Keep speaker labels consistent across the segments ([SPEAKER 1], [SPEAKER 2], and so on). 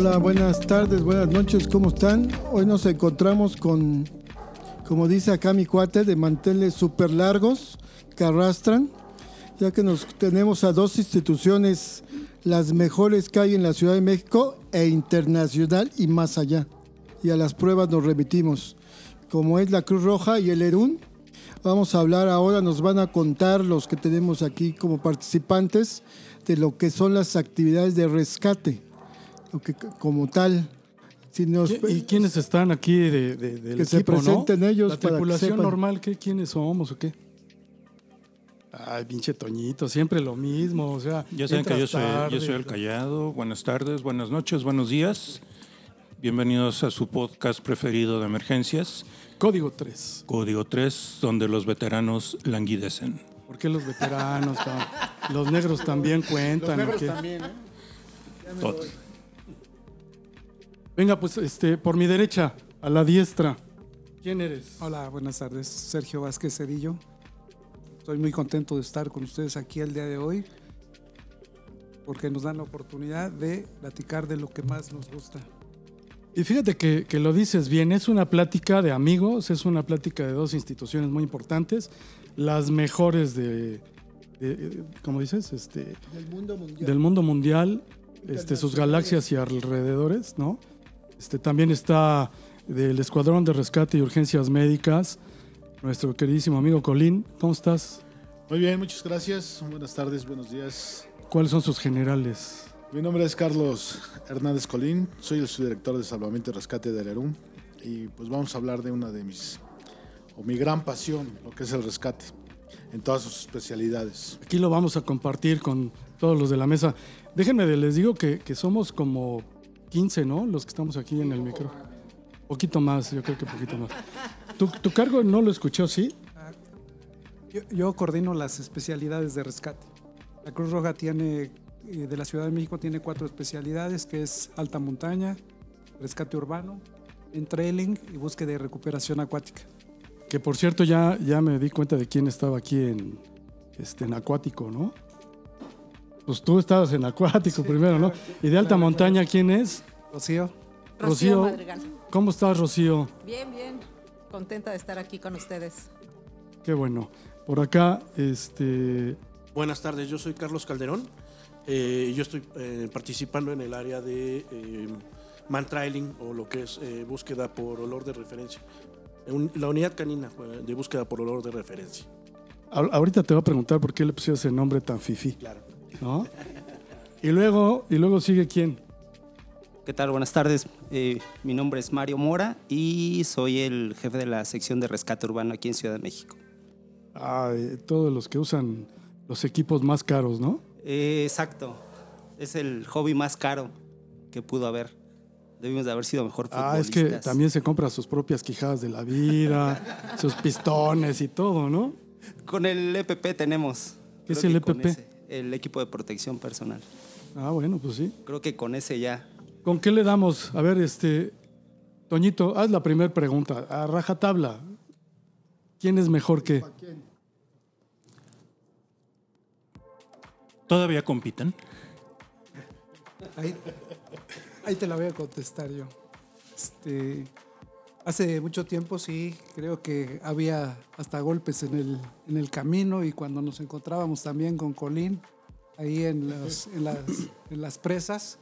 [SPEAKER 1] Hola, buenas tardes, buenas noches, ¿cómo están? Hoy nos encontramos con, como dice acá mi cuate, de manteles súper largos que arrastran, ya que nos tenemos a dos instituciones, las mejores que hay en la Ciudad de México e internacional y más allá. Y a las pruebas nos remitimos, como es la Cruz Roja y el ERUN. Vamos a hablar ahora, nos van a contar los que tenemos aquí como participantes de lo que son las actividades de rescate que, como tal. Si nos,
[SPEAKER 2] ¿Y quiénes están aquí de, de, del
[SPEAKER 1] que se
[SPEAKER 2] equipo, no?
[SPEAKER 1] presenten ellos
[SPEAKER 2] La
[SPEAKER 1] para que
[SPEAKER 2] tripulación
[SPEAKER 1] sepan.
[SPEAKER 2] normal, ¿qué, ¿quiénes somos o qué? Ay, pinche Toñito, siempre lo mismo, o sea...
[SPEAKER 3] Ya saben que yo soy, yo soy el callado. Buenas tardes, buenas noches, buenos días. Bienvenidos a su podcast preferido de emergencias,
[SPEAKER 2] Código 3.
[SPEAKER 3] Código 3, donde los veteranos languidecen.
[SPEAKER 2] ¿Por qué los veteranos, los negros también cuentan? o qué?
[SPEAKER 3] Todo.
[SPEAKER 2] Venga, pues, este, por mi derecha, a la diestra. ¿Quién eres?
[SPEAKER 4] Hola, buenas tardes. Sergio Vázquez Cedillo. Estoy muy contento de estar con ustedes aquí el día de hoy porque nos dan la oportunidad de platicar de lo que más nos gusta.
[SPEAKER 2] Y fíjate que, que lo dices bien, es una plática de amigos, es una plática de dos instituciones muy importantes, las mejores de, de- ¿cómo dices? Este,
[SPEAKER 1] Del mundo mundial.
[SPEAKER 2] del mundo mundial, este, sus galaxias y alrededores, ¿no? Este, también está del Escuadrón de Rescate y Urgencias Médicas, nuestro queridísimo amigo Colín. ¿Cómo estás?
[SPEAKER 5] Muy bien, muchas gracias. Buenas tardes, buenos días.
[SPEAKER 2] ¿Cuáles son sus generales?
[SPEAKER 5] Mi nombre es Carlos Hernández Colín, soy el subdirector de Salvamento y Rescate del ERUM y pues vamos a hablar de una de mis, o mi gran pasión, lo que es el rescate, en todas sus especialidades.
[SPEAKER 2] Aquí lo vamos a compartir con todos los de la mesa. Déjenme, de- les digo que, que somos como 15, ¿no? Los que estamos aquí en el micro. Poquito más, yo creo que poquito más. ¿Tu, tu cargo no lo escuchó, sí?
[SPEAKER 4] Yo, yo coordino las especialidades de rescate. La Cruz Roja tiene, eh, de la Ciudad de México, tiene cuatro especialidades, que es alta montaña, rescate urbano, entrailing y búsqueda y recuperación acuática.
[SPEAKER 2] Que por cierto, ya, ya me di cuenta de quién estaba aquí en, este, en acuático, ¿no? Pues tú estabas en acuático primero, ¿no? Y de alta montaña, ¿quién es?
[SPEAKER 4] Rocío,
[SPEAKER 2] Rocío.
[SPEAKER 6] Rocío Madrigal.
[SPEAKER 2] ¿Cómo estás, Rocío?
[SPEAKER 6] Bien, bien. Contenta de estar aquí con ustedes.
[SPEAKER 2] Qué bueno. Por acá, este,
[SPEAKER 7] Buenas tardes, yo soy Carlos Calderón. Eh, yo estoy eh, participando en el área de eh, man-trailing o lo que es eh, búsqueda por olor de referencia. Un- la unidad canina de búsqueda por olor de referencia.
[SPEAKER 2] a- ahorita te voy a preguntar por qué le pusieron ese nombre tan fifí.
[SPEAKER 7] Claro.
[SPEAKER 2] ¿No? Y luego, y luego sigue quién?
[SPEAKER 8] ¿Qué tal? Buenas tardes. Eh, mi nombre es Mario Mora y soy el jefe de la sección de rescate urbano aquí en Ciudad de México.
[SPEAKER 2] Ah, todos los que usan los equipos más caros, ¿no?
[SPEAKER 8] Eh, exacto. Es el hobby más caro que pudo haber. Debimos de haber sido mejor
[SPEAKER 2] Ah, es que
[SPEAKER 8] futbolistas.
[SPEAKER 2] también se compra sus propias quijadas de la vida, sus pistones y todo, ¿no?
[SPEAKER 8] Con el EPP tenemos.
[SPEAKER 2] ¿Qué es el EPP?
[SPEAKER 8] El equipo de protección personal.
[SPEAKER 2] Ah, bueno, pues sí.
[SPEAKER 8] Creo que con ese ya.
[SPEAKER 2] ¿Con qué le damos? A ver, este, Toñito, haz la primera pregunta. A rajatabla, ¿quién es mejor que?
[SPEAKER 3] ¿Todavía compiten?
[SPEAKER 4] ahí, ahí te la voy a contestar yo. Este, hace mucho tiempo sí, creo que había hasta golpes en el, en el camino y cuando nos encontrábamos también con Colín, ahí en las, en las, en las presas,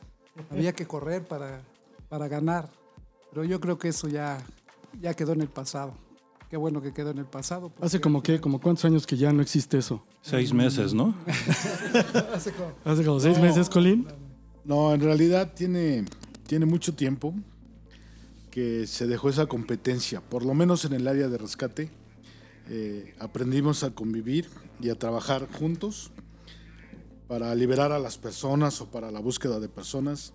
[SPEAKER 4] había que correr para, para ganar. Pero yo creo que eso ya, ya quedó en el pasado. Qué bueno que quedó en el pasado.
[SPEAKER 2] Hace como que, como cuántos años que ya no existe eso.
[SPEAKER 3] Seis meses, ¿no?
[SPEAKER 4] hace como-
[SPEAKER 2] Hace como seis
[SPEAKER 5] No.
[SPEAKER 2] meses, Colín.
[SPEAKER 5] No, en realidad tiene, tiene mucho tiempo que se dejó esa competencia, por lo menos en el área de rescate. eh, aprendimos a convivir y a trabajar juntos para liberar a las personas o para la búsqueda de personas.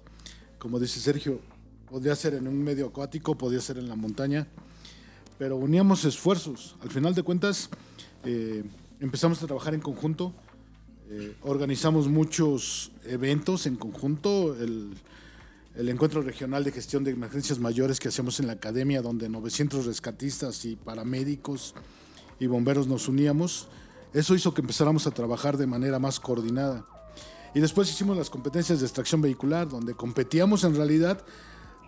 [SPEAKER 5] Como dice Sergio, podía ser en un medio acuático, podía ser en la montaña, pero uníamos esfuerzos. Al final de cuentas, eh, empezamos a trabajar en conjunto, eh, organizamos muchos eventos en conjunto, el, el encuentro regional de gestión de emergencias mayores que hacemos en la academia, donde 900 rescatistas y paramédicos y bomberos nos uníamos. Eso hizo que empezáramos a trabajar de manera más coordinada. Y después hicimos las competencias de extracción vehicular, donde competíamos en realidad,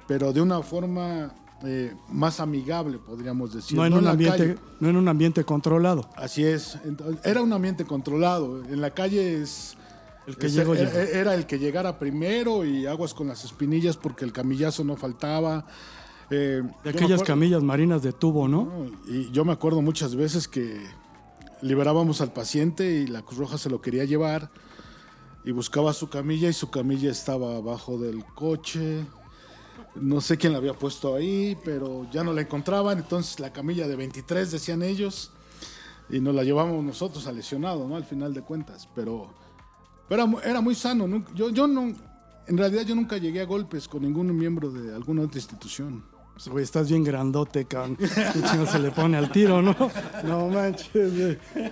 [SPEAKER 5] pero de una forma eh, más amigable, podríamos decir.
[SPEAKER 2] No en, un ambiente, no en un ambiente controlado.
[SPEAKER 5] Así es. Era un ambiente controlado. En la calle es...
[SPEAKER 2] El que llegó,
[SPEAKER 5] era,
[SPEAKER 2] llegó.
[SPEAKER 5] era el que llegara primero y aguas con las espinillas porque el camillazo no faltaba. Eh,
[SPEAKER 2] De
[SPEAKER 5] me
[SPEAKER 2] aquellas
[SPEAKER 5] acuerdo-
[SPEAKER 2] camillas marinas de tubo, ¿no?
[SPEAKER 5] no, Y yo me acuerdo muchas veces que liberábamos al paciente y la Cruz Roja se lo quería llevar y buscaba su camilla y su camilla estaba abajo del coche. No sé quién la había puesto ahí, pero ya no la encontraban. Entonces la camilla de 23 decían ellos y nos la llevamos nosotros al lesionado, ¿no? Al final de cuentas. Pero, pero era, mu- era muy sano. nunca- Yo, yo no, en realidad yo nunca llegué a golpes con ningún miembro de alguna otra institución.
[SPEAKER 2] Pues, güey, estás bien grandote, cabrón. Chino se le pone al tiro, ¿no? No manches, güey.
[SPEAKER 3] Ah,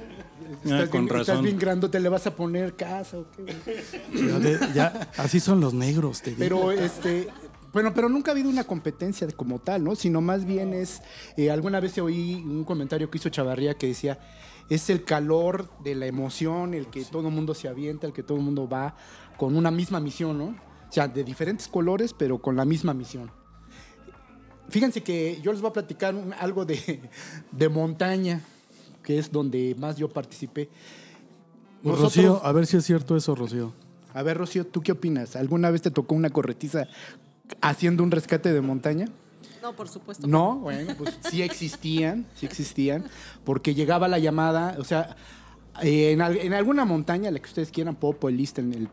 [SPEAKER 9] Estás,
[SPEAKER 3] con
[SPEAKER 9] bien, estás
[SPEAKER 3] razón.
[SPEAKER 9] bien grandote, ¿le vas a poner casa o qué? güey?
[SPEAKER 2] Ya, de- ya, así son los negros, te digo.
[SPEAKER 9] Pero este, bueno, pero nunca ha habido una competencia de- como tal, ¿no? Sino más bien es, eh, alguna vez oí un comentario que hizo Chavarría que decía, es el calor de la emoción, el que todo el mundo se avienta, el que todo el mundo va con una misma misión, ¿no? O sea, de diferentes colores, pero con la misma misión. Fíjense que yo les voy a platicar un- algo de, de montaña, que es donde más yo participé. Nosotros-
[SPEAKER 2] Rocío, a ver si es cierto eso, Rocío.
[SPEAKER 9] a ver, Rocío, ¿tú qué opinas? ¿Alguna vez te tocó una corretiza haciendo un rescate de montaña?
[SPEAKER 6] No, por supuesto.
[SPEAKER 9] No, bueno, pues sí existían, sí existían, porque llegaba la llamada, o sea, en, en alguna montaña, la que ustedes quieran, Popo, el,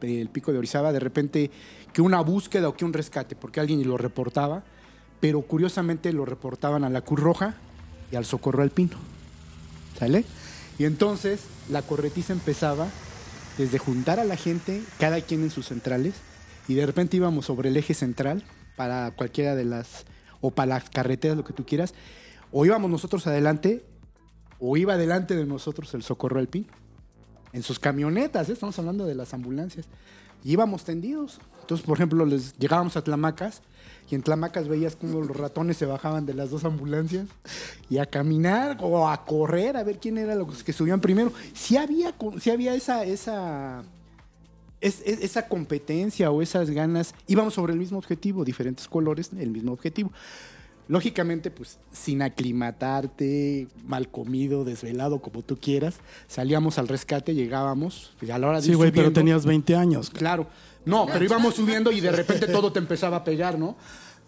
[SPEAKER 9] el pico de Orizaba, de repente que una búsqueda o que un rescate, porque alguien lo reportaba, pero curiosamente lo reportaban a la Cruz Roja y al Socorro Alpino. ¿Sale? Y entonces la corretiza empezaba desde juntar a la gente, cada quien en sus centrales, y de repente íbamos sobre el eje central para cualquiera de las, o para las carreteras, lo que tú quieras, o íbamos nosotros adelante, o iba adelante de nosotros el Socorro Alpino. En sus camionetas, ¿eh? estamos hablando de las ambulancias. Y íbamos tendidos. Entonces, por ejemplo, les llegábamos a Tlamacas y en Tlamacas veías como los ratones se bajaban de las dos ambulancias y a caminar o a correr a ver quién era los que subían primero. Sí había, había esa, esa, es- es- esa competencia o esas ganas. Íbamos sobre el mismo objetivo, diferentes colores, el mismo objetivo. Lógicamente, pues sin aclimatarte, mal comido, desvelado, como tú quieras, salíamos al rescate, llegábamos, y a la hora de
[SPEAKER 2] Sí, güey, pero tenías 20 años.
[SPEAKER 9] Claro. No, pero íbamos subiendo y de repente todo te empezaba a pegar, ¿no?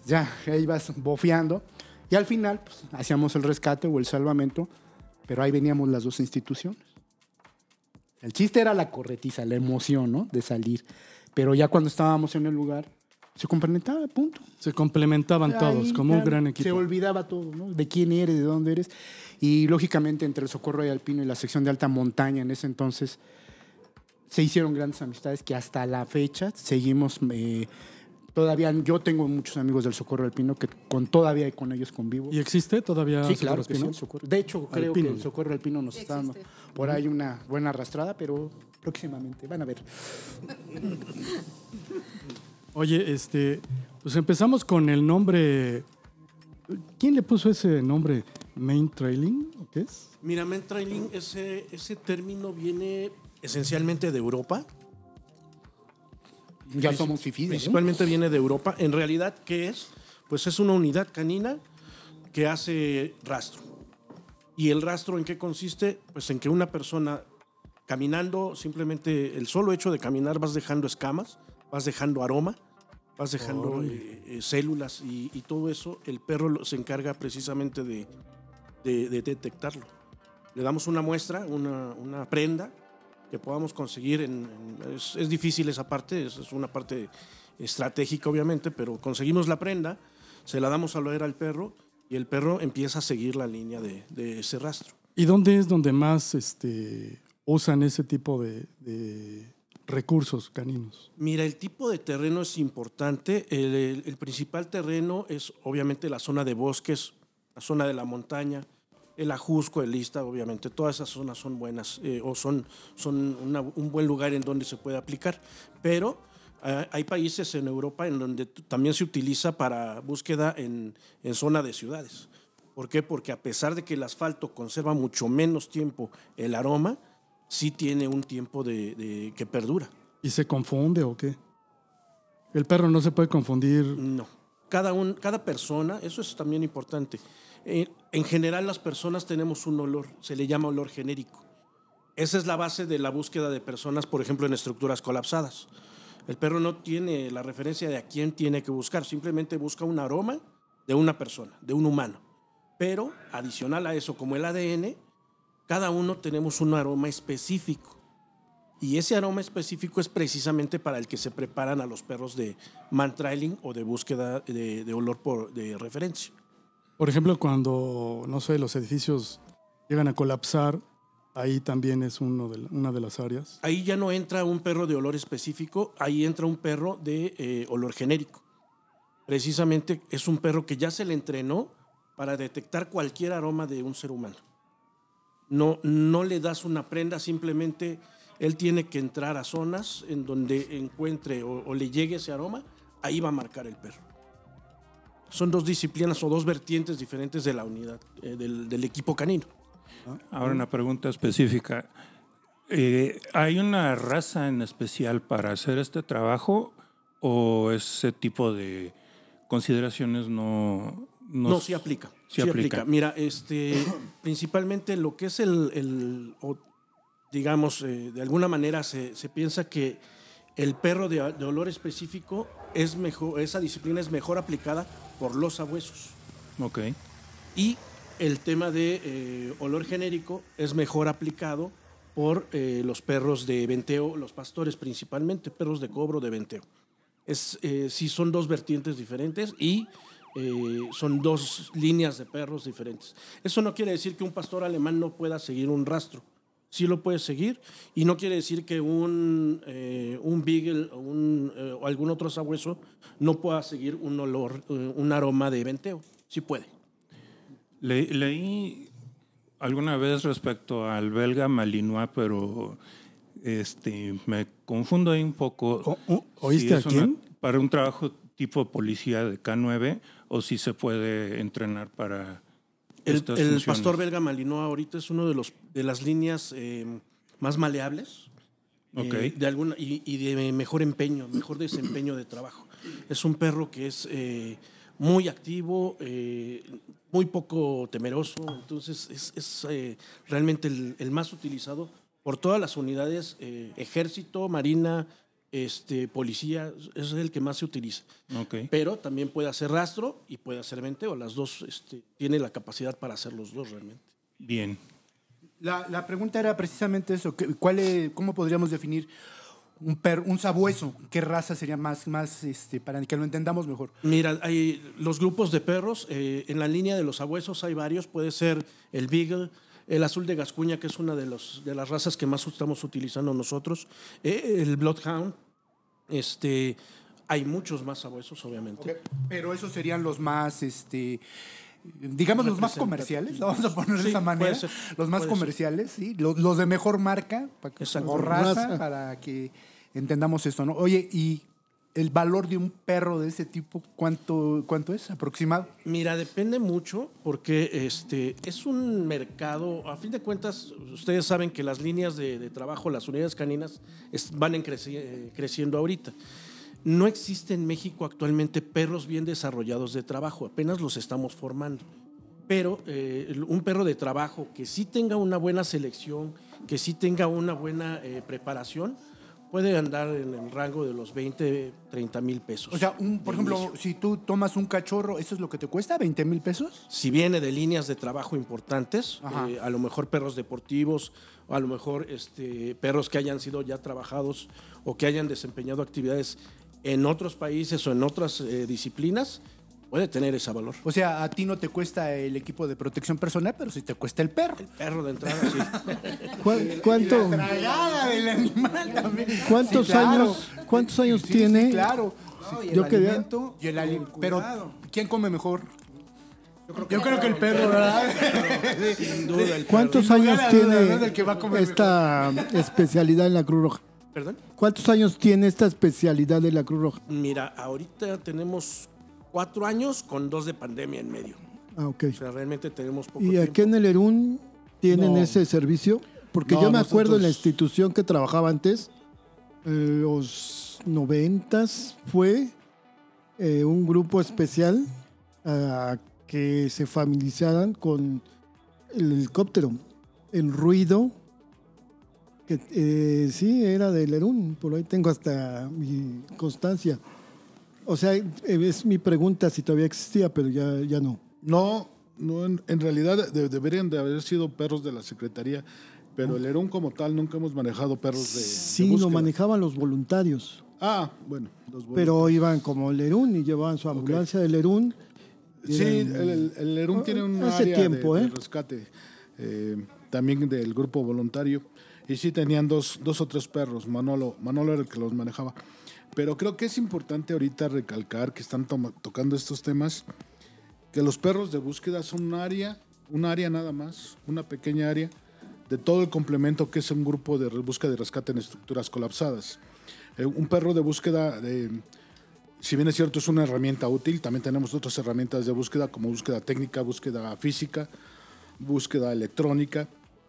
[SPEAKER 9] Ya, ahí ibas bofeando. Y al final, pues, hacíamos el rescate o el salvamento, pero ahí veníamos las dos instituciones. El chiste era la corretiza, la emoción, ¿no? De salir. Pero ya cuando estábamos en el lugar, se complementaba, punto.
[SPEAKER 2] Se complementaban todos, como un gran
[SPEAKER 9] Se
[SPEAKER 2] equipo.
[SPEAKER 9] olvidaba todo, ¿no? De quién eres, de dónde eres. Y lógicamente entre el Socorro y Alpino y la sección de alta montaña en ese entonces se hicieron grandes amistades que hasta la fecha seguimos. eh, todavía yo tengo muchos amigos del Socorro Alpino que con todavía con ellos convivo.
[SPEAKER 2] ¿Y existe todavía
[SPEAKER 9] Sí,
[SPEAKER 2] Socorro
[SPEAKER 9] claro que sí, Socorro. De hecho, creo
[SPEAKER 2] Alpino.
[SPEAKER 9] que el Socorro Alpino nos
[SPEAKER 6] Sí
[SPEAKER 9] está dando por ahí una buena arrastrada, pero próximamente van a ver.
[SPEAKER 2] Oye, este, pues empezamos con el nombre. ¿Quién le puso ese nombre? ¿Main Trailing? ¿O qué es?
[SPEAKER 7] Mira, men trailing, ese, ese término viene esencialmente de Europa.
[SPEAKER 9] Ya somos fifís, ¿no?
[SPEAKER 7] Principalmente viene de Europa. En realidad, ¿qué es? Pues es una unidad canina que hace rastro. ¿Y el rastro en qué consiste? Pues en que una persona caminando, simplemente el solo hecho de caminar vas dejando escamas, vas dejando aroma, vas dejando eh, eh, células y, y todo eso, el perro se encarga precisamente de, de- de detectarlo. Le damos una muestra, una, una prenda que podamos conseguir. En, en- es, es difícil esa parte, es, es una parte estratégica obviamente, pero conseguimos la prenda, se la damos a oler al perro y el perro empieza a seguir la línea de, de ese rastro.
[SPEAKER 2] ¿Y dónde es donde más este, usan ese tipo de, de recursos caninos?
[SPEAKER 7] Mira, el tipo de terreno es importante. El, el- el principal terreno es obviamente la zona de bosques, la zona de la montaña, el Ajusco, el Lista, obviamente. Todas esas zonas son buenas eh, o son, son una- un buen lugar en donde se puede aplicar. Pero ah, hay países en Europa en donde también se utiliza para búsqueda en, en zona de ciudades. ¿Por qué? Porque a pesar de que el asfalto conserva mucho menos tiempo el aroma, sí tiene un tiempo de- de- que perdura.
[SPEAKER 2] ¿Y se confunde o qué? El perro no se puede confundir.
[SPEAKER 7] No. Cada, un, cada persona, eso es también importante. En general las personas tenemos un olor, se le llama olor genérico. Esa es la base de la búsqueda de personas, por ejemplo, en estructuras colapsadas. El perro no tiene la referencia de a quién tiene que buscar, simplemente busca un aroma de una persona, de un humano. Pero adicional a eso, como el ADN, cada uno tenemos un aroma específico. Y ese aroma específico es precisamente para el que se preparan a los perros de mantrailing o de búsqueda de, de olor por, de referencia.
[SPEAKER 2] Por ejemplo, cuando, no sé, los edificios llegan a colapsar, ahí también es uno de la- una de las áreas.
[SPEAKER 7] Ahí ya no entra un perro de olor específico, ahí entra un perro de eh, olor genérico. Precisamente es un perro que ya se le entrenó para detectar cualquier aroma de un ser humano. No, no le das una prenda, simplemente él tiene que entrar a zonas en donde encuentre o, o le llegue ese aroma, ahí va a marcar el perro. Son dos disciplinas o dos vertientes diferentes de la unidad, eh, del, del equipo canino.
[SPEAKER 3] Ahora una pregunta específica. Eh, ¿Hay una raza en especial para hacer este trabajo o ese tipo de consideraciones no...
[SPEAKER 7] No, sí aplica.
[SPEAKER 3] Sí
[SPEAKER 7] Sí,
[SPEAKER 3] aplica.
[SPEAKER 7] aplica. Mira, este, principalmente lo que es el, el- o, digamos, eh, de alguna manera se, se piensa que el perro de, de olor específico es mejor, esa disciplina es mejor aplicada por los sabuesos.
[SPEAKER 3] Ok.
[SPEAKER 7] Y el tema de eh, olor genérico es mejor aplicado por eh, los perros de venteo, los pastores principalmente, perros de cobro de venteo. Es, eh, sí son dos vertientes diferentes y son dos líneas de perros diferentes. Eso no quiere decir que un pastor alemán no pueda seguir un rastro. Sí lo puede seguir y no quiere decir que un, eh, un beagle o, un, eh, o algún otro sabueso no pueda seguir un olor, eh, un aroma de venteo. Sí puede.
[SPEAKER 3] Le- leí alguna vez respecto al belga malinois, pero este, me confundo ahí un poco.
[SPEAKER 2] O- o- ¿oíste
[SPEAKER 3] es
[SPEAKER 2] a
[SPEAKER 3] una-
[SPEAKER 2] quién?
[SPEAKER 3] para un trabajo tipo policía de K9 o si se puede entrenar para
[SPEAKER 7] El, pastor belga malinois ahorita es uno de los de las líneas eh, más maleables eh, de alguna y, y de mejor empeño, mejor desempeño de trabajo. Es un perro que es eh, muy activo, eh, muy poco temeroso, entonces es, es, realmente el, el más utilizado por todas las unidades, ejército, marina, este, policía, es el que más se utiliza
[SPEAKER 3] Ok.
[SPEAKER 7] pero también puede hacer rastro y puede hacer venteo. Las dos este, tiene la capacidad para hacer los dos realmente.
[SPEAKER 3] Bien.
[SPEAKER 9] La, la pregunta era precisamente eso. ¿qué- ¿Cuál es- ¿Cómo podríamos definir un, per- un sabueso? ¿Qué raza sería más, más este, para que lo entendamos mejor?
[SPEAKER 7] Mira, hay los grupos de perros, eh, en la línea de los sabuesos hay varios, puede ser el Beagle, el azul de Gascuña, que es una de, los, de las razas que más estamos utilizando nosotros, eh, el Bloodhound, este, hay muchos más sabuesos, obviamente.
[SPEAKER 9] Pero esos serían los más, este, digamos, los más comerciales, lo vamos a poner de esa manera.
[SPEAKER 7] ser,
[SPEAKER 9] los más
[SPEAKER 7] ser.
[SPEAKER 9] comerciales, ¿sí? Los, los de mejor marca para que,
[SPEAKER 7] Exacto.
[SPEAKER 9] o raza,
[SPEAKER 1] Raza.
[SPEAKER 9] para que entendamos esto, ¿no? Oye, ¿y el valor de un perro de ese tipo, cuánto, cuánto es aproximado?
[SPEAKER 7] Mira, depende mucho porque este, es un mercado, a fin de cuentas, ustedes saben que las líneas de, trabajo, las unidades caninas, van en eh, creciendo ahorita. No existe en México actualmente perros bien desarrollados de trabajo, apenas los estamos formando. Pero eh, un perro de trabajo que sí tenga una buena selección, que sí tenga una buena eh, preparación, puede andar en el rango de los 20, 30 mil pesos.
[SPEAKER 9] O sea, un, por ejemplo,
[SPEAKER 7] inicio.
[SPEAKER 9] si tú tomas un cachorro, ¿eso es lo que te cuesta? ¿20 mil pesos?
[SPEAKER 7] si viene de líneas de trabajo importantes, eh, a lo mejor perros deportivos, o a lo mejor este, perros que hayan sido ya trabajados o que hayan desempeñado actividades en otros países o en otras eh, disciplinas, puede tener ese valor.
[SPEAKER 9] O sea, a ti no te cuesta el equipo de protección personal, pero sí te cuesta el perro.
[SPEAKER 7] Perro de entrada, sí.
[SPEAKER 1] ¿Cuál- ¿Cuánto,
[SPEAKER 9] Tragada del animal también.
[SPEAKER 1] cuántos
[SPEAKER 9] Sí, claro.
[SPEAKER 1] años, cuántos años
[SPEAKER 9] Sí, sí,
[SPEAKER 1] tiene?
[SPEAKER 9] claro.
[SPEAKER 4] No, y el
[SPEAKER 1] Yo quería-
[SPEAKER 4] alimento,
[SPEAKER 9] Y el pero. ¿quién come mejor?
[SPEAKER 4] Yo creo que,
[SPEAKER 9] el perro, ¿verdad?
[SPEAKER 7] Sin duda, el
[SPEAKER 1] ¿Cuántos años tiene
[SPEAKER 9] Del que va a comer
[SPEAKER 1] esta especialidad en la Cruz Roja?
[SPEAKER 7] ¿Perdón?
[SPEAKER 1] ¿Cuántos años tiene esta especialidad de la Cruz Roja?
[SPEAKER 7] Mira, ahorita tenemos cuatro años con dos de pandemia en medio.
[SPEAKER 1] Ah, ok.
[SPEAKER 7] O sea, realmente tenemos poco
[SPEAKER 1] ¿Y
[SPEAKER 7] tiempo.
[SPEAKER 1] aquí en el ERUN tienen
[SPEAKER 5] No.
[SPEAKER 1] ese servicio? Porque
[SPEAKER 5] No,
[SPEAKER 1] yo me acuerdo en la institución que trabajaba antes, en los noventas, fue eh, un grupo especial a que se familiarizaran con el helicóptero, el ruido, que eh, sí, era del ERUN, por ahí tengo hasta mi constancia. O sea, eh, es mi pregunta si todavía existía, pero ya, ya no.
[SPEAKER 5] No, no en, en realidad de- deberían de haber sido perros de la Secretaría, pero el ERUN como tal nunca hemos manejado perros de, de
[SPEAKER 1] Sí, lo
[SPEAKER 5] búsqueda.
[SPEAKER 1] manejaban los voluntarios.
[SPEAKER 5] Ah, bueno. los
[SPEAKER 1] Pero iban como Lerún y llevaban su ambulancia de Lerún. y
[SPEAKER 5] Sí, el, el, el ERUN tiene un área
[SPEAKER 1] tiempo,
[SPEAKER 5] de, de
[SPEAKER 1] ¿eh?
[SPEAKER 5] rescate, eh, también del grupo voluntario. Y sí tenían dos, dos o tres perros, Manolo, Manolo era el que los manejaba. Pero creo que es importante ahorita recalcar que están tocando estos temas, que los perros de búsqueda son un área, un área nada más, una pequeña área de todo el complemento que es un grupo de búsqueda y rescate en estructuras colapsadas. Eh, un perro de búsqueda, eh, si bien es cierto, es una herramienta útil, también tenemos otras herramientas de búsqueda como búsqueda técnica, búsqueda física, búsqueda electrónica,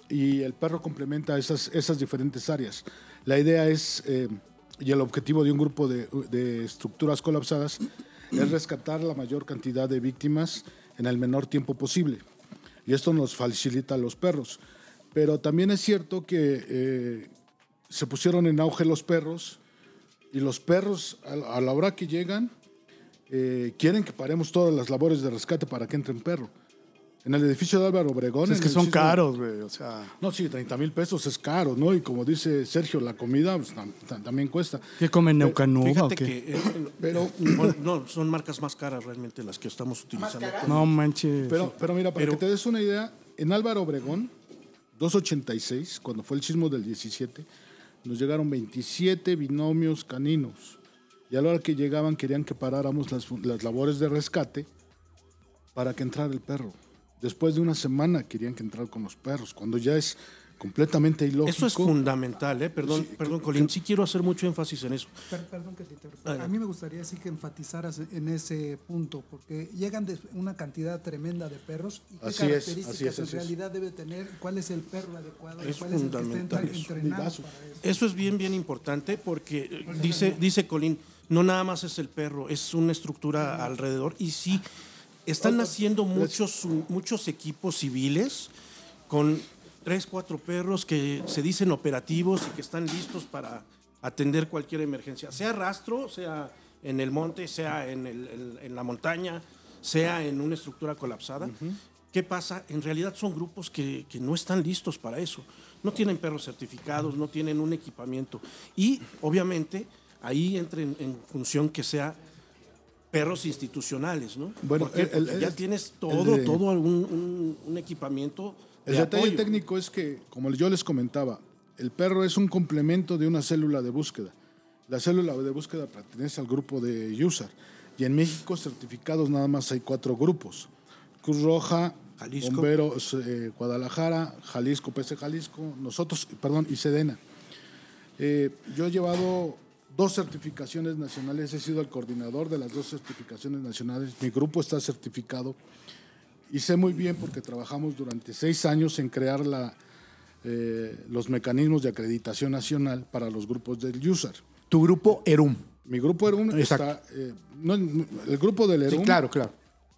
[SPEAKER 5] y el perro complementa esas, esas diferentes áreas. La idea es, eh, y el objetivo de un grupo de, estructuras colapsadas, es rescatar la mayor cantidad de víctimas en el menor tiempo posible. Y esto nos facilita a los perros. Pero también es cierto que eh, se pusieron en auge los perros y los perros a, a la hora que llegan eh, quieren que paremos todas las labores de rescate para que entre un perro. En el edificio de Álvaro Obregón...
[SPEAKER 1] Es que son caros, güey. O sea,
[SPEAKER 5] No, sí, 30 mil pesos es caro, ¿no? Y como dice Sergio, la comida pues, tam- tam- también cuesta.
[SPEAKER 2] ¿Qué comen Neucanova o
[SPEAKER 7] Fíjate
[SPEAKER 2] qué?
[SPEAKER 7] que eh, pero bueno, no, son marcas más caras realmente las que estamos utilizando.
[SPEAKER 2] No manches.
[SPEAKER 5] Pero, pero mira, para
[SPEAKER 7] Pero-
[SPEAKER 5] que te des una idea, en Álvaro Obregón, 286, cuando fue el sismo del 17, nos llegaron 27 binomios caninos. Y a la hora que llegaban querían que paráramos las, las labores de rescate para que entrara el perro. Después de una semana querían que entrara con los perros, cuando ya es completamente ilógico.
[SPEAKER 7] Eso es fundamental, ¿eh? Perdón, perdón, Colín. Sí quiero hacer mucho énfasis en eso.
[SPEAKER 4] Per- perdón que te interrumpa. A mí me gustaría sí que enfatizaras en ese punto, porque llegan de una cantidad tremenda de perros y qué
[SPEAKER 5] Así es,
[SPEAKER 4] características
[SPEAKER 5] así es,
[SPEAKER 4] en
[SPEAKER 5] así es.
[SPEAKER 4] realidad debe tener, cuál es el perro adecuado, y
[SPEAKER 7] Es
[SPEAKER 4] cuál es el que está
[SPEAKER 7] eso.
[SPEAKER 4] entrenado
[SPEAKER 5] Ligazo.
[SPEAKER 4] para eso.
[SPEAKER 7] Eso es bien, bien importante porque eh, dice, dice Colín, no nada más es el perro, es una estructura alrededor. Y sí, están naciendo muchos, muchos equipos civiles con tres, cuatro perros que se dicen operativos y que están listos para atender cualquier emergencia, sea rastro, sea en el monte, sea en, el- en- en la montaña, sea en una estructura colapsada. ¿Qué pasa? En realidad son grupos que, que no están listos para eso. No tienen perros certificados, no tienen un equipamiento. Y obviamente ahí entra en, en función que sea perros institucionales, ¿no?
[SPEAKER 5] Bueno,
[SPEAKER 7] Porque ya
[SPEAKER 5] el-
[SPEAKER 7] tienes todo,
[SPEAKER 5] de-
[SPEAKER 7] todo un, un- un equipamiento.
[SPEAKER 5] El
[SPEAKER 7] de
[SPEAKER 5] detalle
[SPEAKER 7] apoyo.
[SPEAKER 5] técnico es que, como yo les comentaba, el perro es un complemento de una célula de búsqueda. La célula de búsqueda pertenece al grupo de USAR. Y en México certificados nada más hay cuatro grupos. Cruz Roja,
[SPEAKER 7] Jalisco.
[SPEAKER 5] Bomberos eh, Guadalajara, Jalisco, PC Jalisco, nosotros, perdón, y Sedena. Eh, yo he llevado dos certificaciones nacionales, he sido el coordinador de las dos certificaciones nacionales. Mi grupo está certificado y sé muy bien porque trabajamos durante seis años en crear la, eh, los mecanismos de acreditación nacional para los grupos del USAR.
[SPEAKER 9] Tu grupo ERUM.
[SPEAKER 5] Mi grupo ERUM
[SPEAKER 9] Exacto.
[SPEAKER 5] está, eh, no, el grupo del ERUM
[SPEAKER 9] Sí, claro, claro.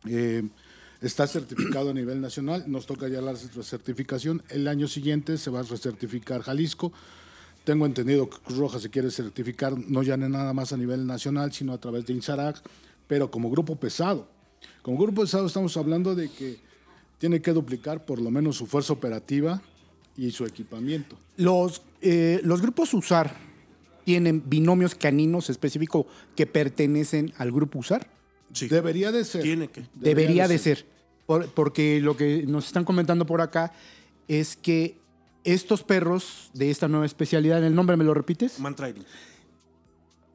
[SPEAKER 5] eh, está certificado a nivel nacional, nos toca ya la recertificación. El año siguiente se va a recertificar Jalisco. Tengo entendido que Cruz Roja se quiere certificar no ya nada más a nivel nacional, sino a través de INSARAG, pero como grupo pesado. Como grupo pesado estamos hablando de que tiene que duplicar por lo menos su fuerza operativa y su equipamiento.
[SPEAKER 9] Los, eh, los grupos USAR tienen binomios caninos específicos que pertenecen al grupo USAR.
[SPEAKER 7] Sí.
[SPEAKER 5] Debería de ser.
[SPEAKER 7] Tiene que.
[SPEAKER 9] Debería de ser. Por- porque lo que nos están comentando por acá es que estos perros de esta nueva especialidad, ¿el nombre me lo repites?
[SPEAKER 7] Man trailing.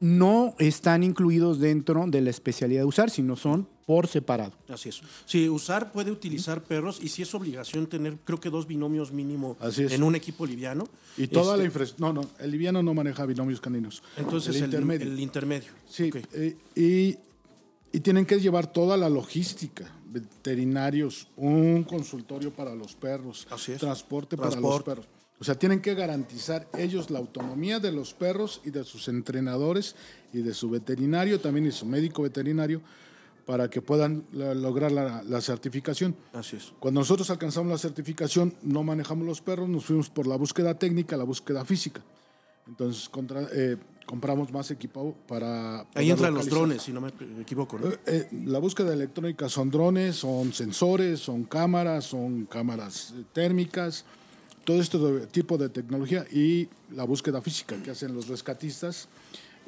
[SPEAKER 9] No están incluidos dentro de la especialidad de usar, sino son por separado.
[SPEAKER 7] Así es. Sí, usar puede utilizar perros y si es obligación tener, creo que dos binomios mínimo
[SPEAKER 5] Así es.
[SPEAKER 7] en un equipo liviano.
[SPEAKER 5] Y toda la
[SPEAKER 7] Este,
[SPEAKER 5] infraestructura. No, no, el liviano no maneja binomios caninos.
[SPEAKER 7] Entonces el,
[SPEAKER 5] intermedio.
[SPEAKER 7] el intermedio.
[SPEAKER 5] Sí, eh, y, y tienen que llevar toda la logística, veterinarios, un consultorio para los perros,
[SPEAKER 7] Así es.
[SPEAKER 5] transporte para los perros. O sea, tienen que garantizar ellos la autonomía de los perros y de sus entrenadores y de su veterinario, también y su médico veterinario, para que puedan lograr la, la certificación.
[SPEAKER 7] Así es.
[SPEAKER 5] Cuando nosotros alcanzamos la certificación, no manejamos los perros, nos fuimos por la búsqueda técnica, la búsqueda física. Entonces contra- eh, compramos más equipo para...
[SPEAKER 7] Ahí entran los drones, si no me equivoco, ¿no?
[SPEAKER 5] Eh, eh, la búsqueda electrónica son drones, son sensores, son cámaras, son cámaras eh, térmicas, todo este tipo de tecnología y la búsqueda física que hacen los rescatistas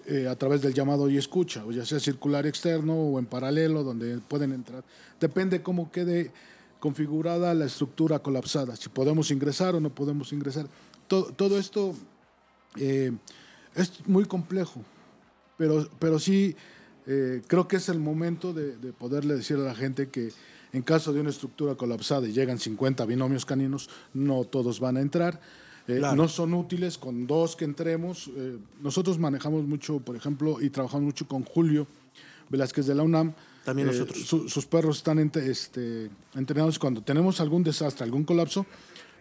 [SPEAKER 5] eh, a través del llamado y escucha, o ya sea circular externo o en paralelo, donde pueden entrar. Depende cómo quede configurada la estructura colapsada, si podemos ingresar o no podemos ingresar. Todo, todo esto eh, es muy complejo, pero, pero sí eh, creo que es el momento de, de poderle decir a la gente que en caso de una estructura colapsada y llegan 50 binomios caninos, no todos van a entrar. Eh,
[SPEAKER 7] Claro.
[SPEAKER 5] No son útiles con dos que entremos. Eh, nosotros manejamos mucho, por ejemplo, y trabajamos mucho con Julio Velázquez de la UNAM.
[SPEAKER 7] También nosotros.
[SPEAKER 5] su- sus perros están este, entrenados. Cuando tenemos algún desastre, algún colapso,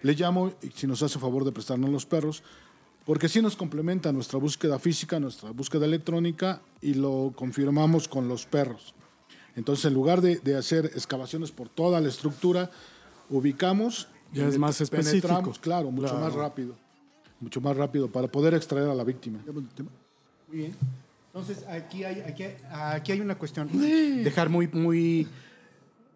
[SPEAKER 5] le llamo y si nos hace favor de prestarnos los perros, porque sí nos complementa nuestra búsqueda física, nuestra búsqueda electrónica y lo confirmamos con los perros. Entonces, en lugar de, de hacer excavaciones por toda la estructura, ubicamos.
[SPEAKER 2] Ya
[SPEAKER 5] y
[SPEAKER 2] es más
[SPEAKER 5] penetramos,
[SPEAKER 2] específico.
[SPEAKER 5] Claro, mucho
[SPEAKER 2] Claro.
[SPEAKER 5] más rápido. Mucho más rápido para poder extraer a la víctima.
[SPEAKER 9] Muy bien. Entonces, aquí hay, aquí, aquí hay una cuestión. Dejar muy, muy,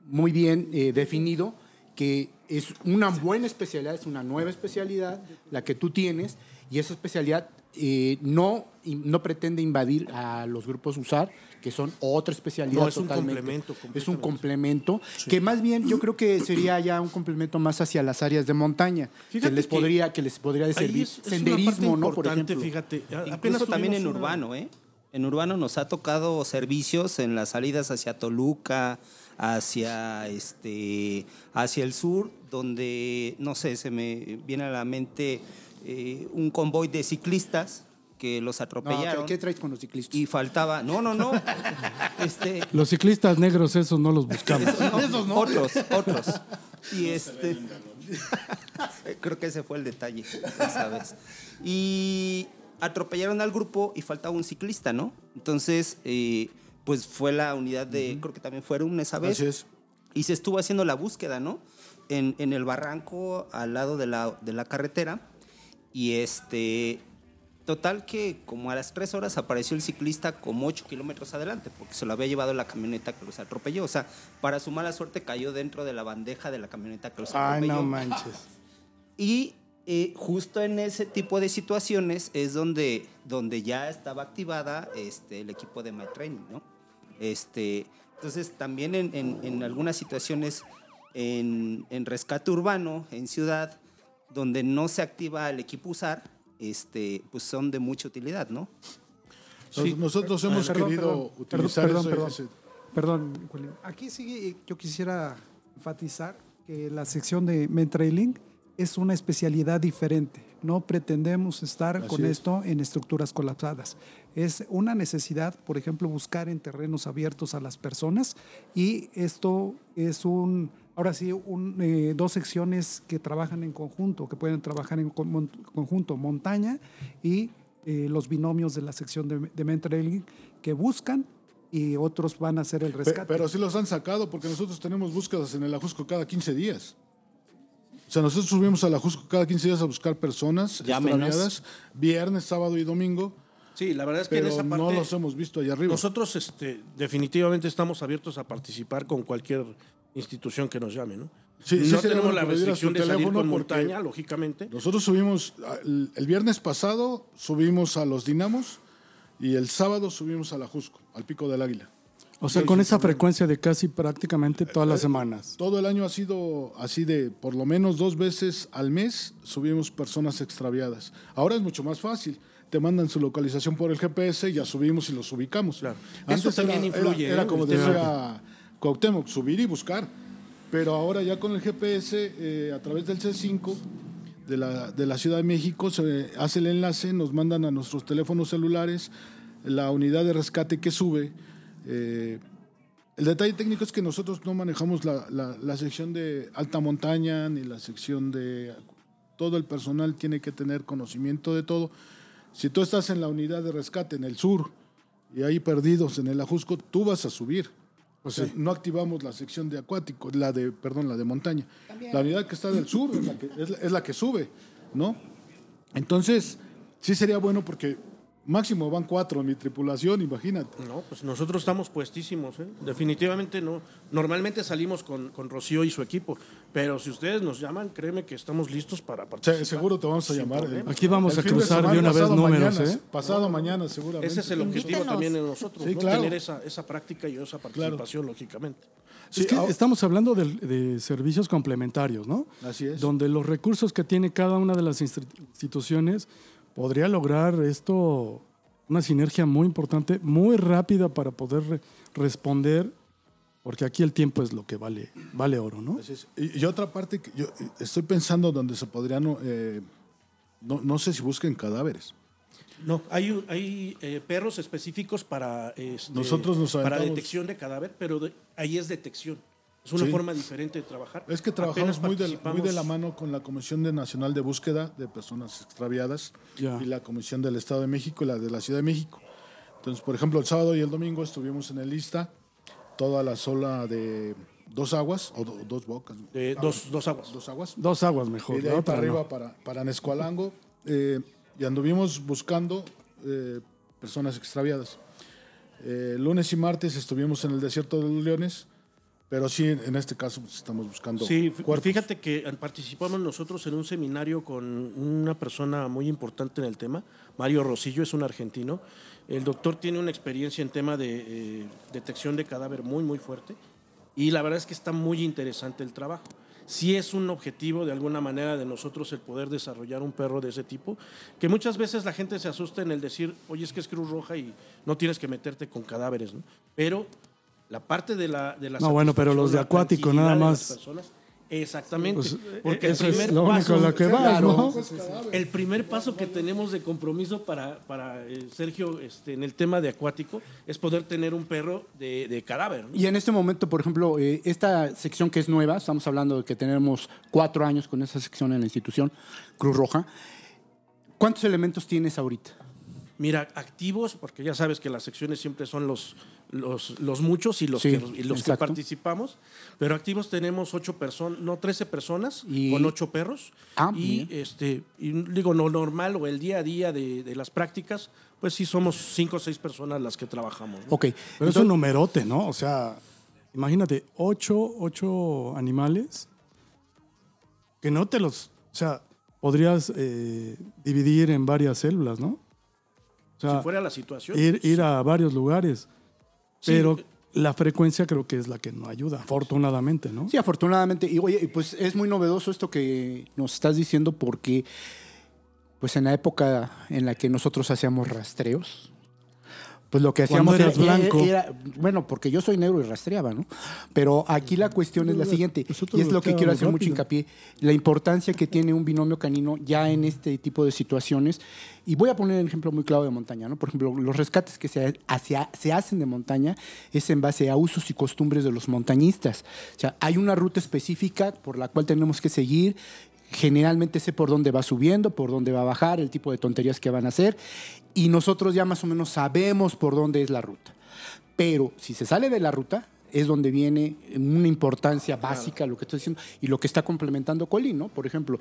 [SPEAKER 9] muy bien eh, definido que es una buena especialidad, es una nueva especialidad la que tú tienes y esa especialidad eh, no, no pretende invadir a los grupos USAR, que son otra especialidad.
[SPEAKER 7] No, es un
[SPEAKER 9] totalmente.
[SPEAKER 7] complemento,
[SPEAKER 9] Es un complemento que más bien yo creo que sería ya un complemento más hacia las áreas de montaña, que les
[SPEAKER 7] que
[SPEAKER 9] podría, que les podría servir.
[SPEAKER 7] es- es una
[SPEAKER 9] Senderismo, ¿no? Por ejemplo.
[SPEAKER 7] Fíjate,
[SPEAKER 8] Incluso también en urbano, ¿eh? En urbano nos ha tocado servicios en las salidas hacia Toluca, hacia este, hacia el sur, donde no sé, se me viene a la mente eh, un convoy de ciclistas que los
[SPEAKER 9] No,
[SPEAKER 8] atropellaron
[SPEAKER 9] ¿qué, qué traes con los ciclistas?
[SPEAKER 8] y faltaba, no, no, no, este,
[SPEAKER 2] Los ciclistas negros, esos no los buscamos.
[SPEAKER 8] no, Otros, otros. Y este. Creo que ese fue el detalle, esa vez. Y atropellaron al grupo y faltaba un ciclista, ¿no? Entonces, eh, pues fue la unidad de. Creo que también fueron esa vez.
[SPEAKER 5] Así es.
[SPEAKER 8] Y se estuvo haciendo la búsqueda, ¿no? En, en el barranco al lado de la, de la carretera. Y este. Total que como a las tres horas apareció el ciclista como ocho kilómetros adelante, porque se lo había llevado la camioneta que los atropelló. O sea, para su mala suerte cayó dentro de la bandeja de la camioneta que los
[SPEAKER 9] Ay,
[SPEAKER 8] atropelló.
[SPEAKER 9] no manches.
[SPEAKER 8] Y eh, justo en ese tipo de situaciones es donde, donde ya estaba activada este, el equipo de My Training, ¿no? Este, entonces, también en, en- en algunas situaciones en, en rescate urbano, en ciudad, donde no se activa el equipo USAR, este, pues son de mucha utilidad, ¿no?
[SPEAKER 5] Nos- Nosotros hemos
[SPEAKER 4] Perdón,
[SPEAKER 5] querido
[SPEAKER 4] perdón,
[SPEAKER 5] utilizar
[SPEAKER 4] perdón,
[SPEAKER 5] eso-
[SPEAKER 4] perdón,
[SPEAKER 5] ese-
[SPEAKER 4] Perdón, Julián. Aquí sí eh, yo quisiera enfatizar que la sección de mentrailing es una especialidad diferente. No pretendemos estar
[SPEAKER 5] Así
[SPEAKER 4] con
[SPEAKER 5] es.
[SPEAKER 4] esto en estructuras colapsadas. Es una necesidad, por ejemplo, buscar en terrenos abiertos a las personas y esto es un, ahora sí, un, eh, dos secciones que trabajan en conjunto, que pueden trabajar en con- conjunto, montaña y eh, los binomios de la sección de, de mentrailing que buscan y otros van a hacer el rescate.
[SPEAKER 5] Pero sí los han sacado porque nosotros tenemos búsquedas en el Ajusco cada 15 días. O sea, nosotros subimos al Ajusco cada 15 días a buscar personas extraviadas, viernes, sábado y domingo,
[SPEAKER 7] Sí, la verdad es que en
[SPEAKER 5] pero
[SPEAKER 7] esa parte
[SPEAKER 5] no los hemos visto allá arriba.
[SPEAKER 7] nosotros este, definitivamente estamos abiertos a participar con cualquier institución que nos llame, ¿no?
[SPEAKER 5] Sí, sí
[SPEAKER 7] no
[SPEAKER 5] sería
[SPEAKER 7] tenemos la restricción de salir
[SPEAKER 5] teléfono
[SPEAKER 7] con montaña, lógicamente.
[SPEAKER 5] Nosotros subimos, ah, el, viernes pasado subimos a los Dinamos y el sábado subimos al Ajusco, al Pico del Águila.
[SPEAKER 2] O sea,
[SPEAKER 5] Sí,
[SPEAKER 2] con esa frecuencia de casi prácticamente todas las semanas.
[SPEAKER 5] Todo el año ha sido así de por lo menos dos veces al mes subimos personas extraviadas. Ahora es mucho más fácil. Te mandan su localización por el GPS, ya subimos y los ubicamos.
[SPEAKER 7] Claro.
[SPEAKER 5] Antes
[SPEAKER 7] Eso también
[SPEAKER 5] era,
[SPEAKER 7] influye,
[SPEAKER 5] Era, era
[SPEAKER 7] ¿eh?
[SPEAKER 5] como
[SPEAKER 7] El tema
[SPEAKER 5] decía Cuauhtémoc, subir y buscar. Pero ahora ya con el GPS, eh, a través del C5 de la, de la Ciudad de México, se hace el enlace, nos mandan a nuestros teléfonos celulares la unidad de rescate que sube. eh, el detalle técnico es que nosotros no manejamos la, la- la sección de alta montaña ni la sección de... Todo el personal tiene que tener conocimiento de todo. Si tú estás en la unidad de rescate en el sur y hay perdidos en el Ajusco, tú vas a subir. O sea, no activamos la sección de acuático, la de, perdón, la de montaña. La unidad que está del sur es la que, es la- es la que sube, ¿no? Entonces, sí sería bueno porque máximo van cuatro en mi tripulación, imagínate.
[SPEAKER 7] No, pues nosotros estamos puestísimos, ¿eh? definitivamente no. Normalmente salimos con, con Rocío y su equipo, pero si ustedes nos llaman, créeme que estamos listos para participar.
[SPEAKER 5] Se- seguro te vamos a llamar. ¿eh?
[SPEAKER 2] Aquí vamos
[SPEAKER 5] El
[SPEAKER 2] a cruzar de una vez números,
[SPEAKER 5] mañana,
[SPEAKER 2] ¿eh?
[SPEAKER 5] Pasado mañana, seguramente.
[SPEAKER 7] Ese es el objetivo
[SPEAKER 6] Invítenos.
[SPEAKER 7] también de nosotros,
[SPEAKER 5] Sí,
[SPEAKER 7] ¿no?
[SPEAKER 5] claro.
[SPEAKER 7] tener esa, esa práctica y esa participación, lógicamente.
[SPEAKER 5] Sí,
[SPEAKER 2] es que estamos hablando de, de servicios complementarios, ¿no?
[SPEAKER 5] Así es.
[SPEAKER 2] Donde los recursos que tiene cada una de las instituciones podría lograr esto, una sinergia muy importante, muy rápida para poder re- responder, porque aquí el tiempo es lo que vale, vale oro, ¿no?
[SPEAKER 5] Así es. Y, y otra parte que yo eh, estoy pensando donde se podrían, eh, no, no sé si busquen cadáveres.
[SPEAKER 7] No, hay, hay eh, perros específicos para, este,
[SPEAKER 5] Nosotros nos
[SPEAKER 7] para detección de cadáver, pero de- ahí es detección. Es una
[SPEAKER 5] Sí.
[SPEAKER 7] forma diferente de trabajar.
[SPEAKER 5] Es que trabajamos muy de, muy de la mano con la Comisión de Nacional de Búsqueda de Personas Extraviadas
[SPEAKER 2] Ya.
[SPEAKER 5] y la Comisión del Estado de México y la de la Ciudad de México. Entonces, por ejemplo, el sábado y el domingo estuvimos en el lista toda la sola de dos aguas o do- dos bocas.
[SPEAKER 7] De dos, dos aguas.
[SPEAKER 5] Dos aguas.
[SPEAKER 2] Dos aguas mejor,
[SPEAKER 5] Y de ahí para
[SPEAKER 2] no.
[SPEAKER 5] arriba, para, para Nescualango, eh, y anduvimos buscando eh, personas extraviadas. Eh, lunes y martes estuvimos en el desierto de los leones, pero sí, en este caso pues, estamos buscando
[SPEAKER 7] Sí,
[SPEAKER 5] cuerpos.
[SPEAKER 7] fíjate que participamos nosotros en un seminario con una persona muy importante en el tema, Mario Rosillo, es un argentino. El doctor tiene una experiencia en tema de eh, detección de cadáver muy, muy fuerte y la verdad es que está muy interesante el trabajo. Sí es un objetivo de alguna manera de nosotros el poder desarrollar un perro de ese tipo, que muchas veces la gente se asusta en el decir, oye, es que es Cruz Roja y no tienes que meterte con cadáveres, ¿no? Pero la parte de la... De la
[SPEAKER 2] No, bueno, pero los de acuático nada más.
[SPEAKER 7] Exactamente.
[SPEAKER 2] Pues,
[SPEAKER 7] porque
[SPEAKER 2] eh,
[SPEAKER 7] el
[SPEAKER 2] eso es
[SPEAKER 7] primer
[SPEAKER 2] lo único
[SPEAKER 7] paso,
[SPEAKER 2] a lo que
[SPEAKER 7] Claro.
[SPEAKER 2] ¿no?
[SPEAKER 7] El primer paso que tenemos de compromiso para, para eh, Sergio este, en el tema de acuático es poder tener un perro de, de cadáver. ¿no?
[SPEAKER 9] Y en este momento, por ejemplo, eh, esta sección que es nueva, estamos hablando de que tenemos cuatro años con esa sección en la institución Cruz Roja. ¿Cuántos elementos tienes ahorita?
[SPEAKER 7] Mira, activos, porque ya sabes que las secciones siempre son los, los, los muchos y los,
[SPEAKER 9] Sí,
[SPEAKER 7] que, y los que participamos, pero activos tenemos ocho personas, no, 13 personas
[SPEAKER 9] Y-
[SPEAKER 7] con ocho perros.
[SPEAKER 9] Ah,
[SPEAKER 7] y,
[SPEAKER 9] bien.
[SPEAKER 7] este, y digo, lo normal o el día a día de, de las prácticas, pues sí somos cinco o seis personas las que trabajamos. ¿no?
[SPEAKER 9] Ok.
[SPEAKER 2] Pero es
[SPEAKER 9] entonces-
[SPEAKER 2] un numerote, ¿no? O sea, imagínate, ocho, ocho animales que no te los. O sea, podrías eh, dividir en varias células, ¿no? O sea,
[SPEAKER 7] si fuera la situación.
[SPEAKER 2] ir, ir a varios lugares.
[SPEAKER 7] Sí.
[SPEAKER 2] Pero la frecuencia creo que es la que no ayuda, afortunadamente, ¿no?
[SPEAKER 9] Sí, afortunadamente. Y oye, pues es muy novedoso esto que nos estás diciendo porque, pues en la época en la que nosotros hacíamos rastreos, pues lo que hacíamos
[SPEAKER 2] eras blanco.
[SPEAKER 9] era- bueno, porque yo soy negro y rastreaba, ¿no? Pero aquí la cuestión es la siguiente, y es lo que quiero hacer mucho hincapié, la importancia que tiene un binomio canino ya en este tipo de situaciones. Y voy a poner el ejemplo muy claro de montaña, ¿no? Por ejemplo, los rescates que se, hacia- se hacen de montaña es en base a usos y costumbres de los montañistas. O sea, hay una ruta específica por la cual tenemos que seguir. Generalmente sé por dónde va subiendo, por dónde va a bajar, el tipo de tonterías que van a hacer. Y nosotros ya más o menos sabemos por dónde es la ruta. Pero si se sale de la ruta, es donde viene una importancia básica lo que estoy diciendo y lo que está complementando Colín, ¿no? Por ejemplo,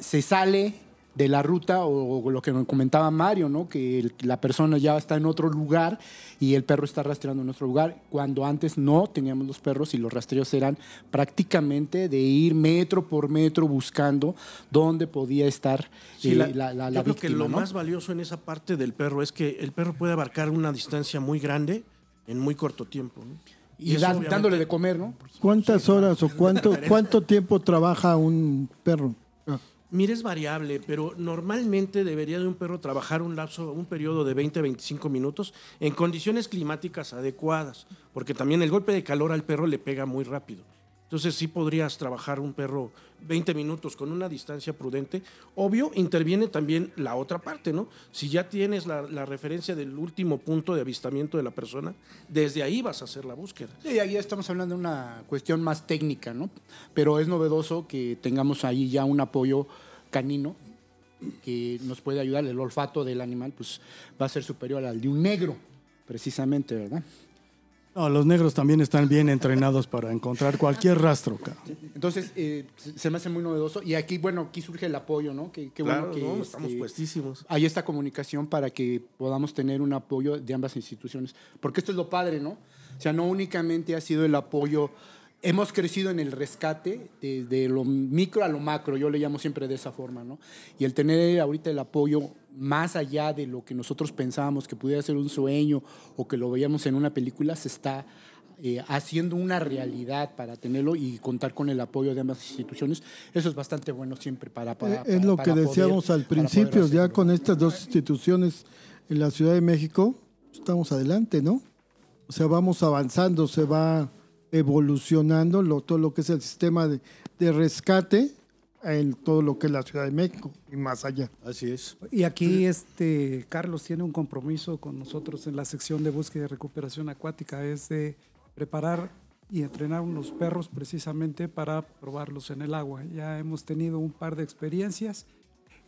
[SPEAKER 9] se sale de la ruta o, lo que nos comentaba Mario, ¿no? Que el- la persona ya está en otro lugar y el perro está rastreando en otro lugar, cuando antes no teníamos los perros y los rastreos eran prácticamente de ir metro por metro buscando dónde podía estar
[SPEAKER 7] Sí,
[SPEAKER 9] eh,
[SPEAKER 7] la-
[SPEAKER 9] la, la-
[SPEAKER 7] yo
[SPEAKER 9] la
[SPEAKER 7] creo que lo
[SPEAKER 9] ¿no?
[SPEAKER 7] más valioso en esa parte del perro es que el perro puede abarcar una distancia muy grande en muy corto tiempo. ¿no?
[SPEAKER 9] Y, dándole de comer, ¿no?
[SPEAKER 1] ¿Cuántas horas o cuánto, cuánto tiempo trabaja un perro?
[SPEAKER 7] Mira, es variable, pero normalmente debería de un perro trabajar un lapso, un periodo de 20 a 25 minutos en condiciones climáticas adecuadas, porque también el golpe de calor al perro le pega muy rápido. Entonces sí podrías trabajar un perro 20 minutos con una distancia prudente. Obvio, interviene también la otra parte, ¿no? Si ya tienes la, referencia del último punto de avistamiento de la persona, desde ahí vas a hacer la búsqueda.
[SPEAKER 9] Sí, ahí estamos hablando de una cuestión más técnica, ¿no? Pero es novedoso que tengamos ahí ya un apoyo canino que nos puede ayudar. El olfato del animal pues, va a ser superior al de un negro, precisamente, ¿verdad?
[SPEAKER 2] No, los negros también están bien entrenados para encontrar cualquier rastro. cabrón.
[SPEAKER 9] Entonces, eh, se me hace muy novedoso. Y aquí, bueno, aquí surge el apoyo, ¿no? Qué, qué bueno
[SPEAKER 7] Claro,
[SPEAKER 9] que
[SPEAKER 7] ¿no?
[SPEAKER 9] este,
[SPEAKER 7] estamos puestísimos.
[SPEAKER 9] hay esta comunicación para que podamos tener un apoyo de ambas instituciones. Porque esto es lo padre, ¿no? O sea, no únicamente ha sido el apoyo. Hemos crecido en el rescate desde lo micro a lo macro, yo le llamo siempre de esa forma, ¿no? Y el tener ahorita el apoyo más allá de lo que nosotros pensábamos que pudiera ser un sueño o que lo veíamos en una película, se está eh, haciendo una realidad para tenerlo y contar con el apoyo de ambas instituciones. Eso es bastante bueno siempre para... para-
[SPEAKER 1] Eh, es
[SPEAKER 9] para-
[SPEAKER 1] lo
[SPEAKER 9] para
[SPEAKER 1] que
[SPEAKER 9] poder-
[SPEAKER 1] decíamos al principio, ya con estas dos instituciones en la Ciudad de México, estamos adelante, ¿no? O sea, vamos avanzando, se va evolucionando lo, todo lo que es el sistema de, de rescate en todo lo que es la Ciudad de México y más allá.
[SPEAKER 5] Así es.
[SPEAKER 4] Y aquí este Carlos tiene un compromiso con nosotros en la sección de búsqueda y recuperación acuática, es de preparar y entrenar unos perros precisamente para probarlos en el agua. Ya hemos tenido un par de experiencias.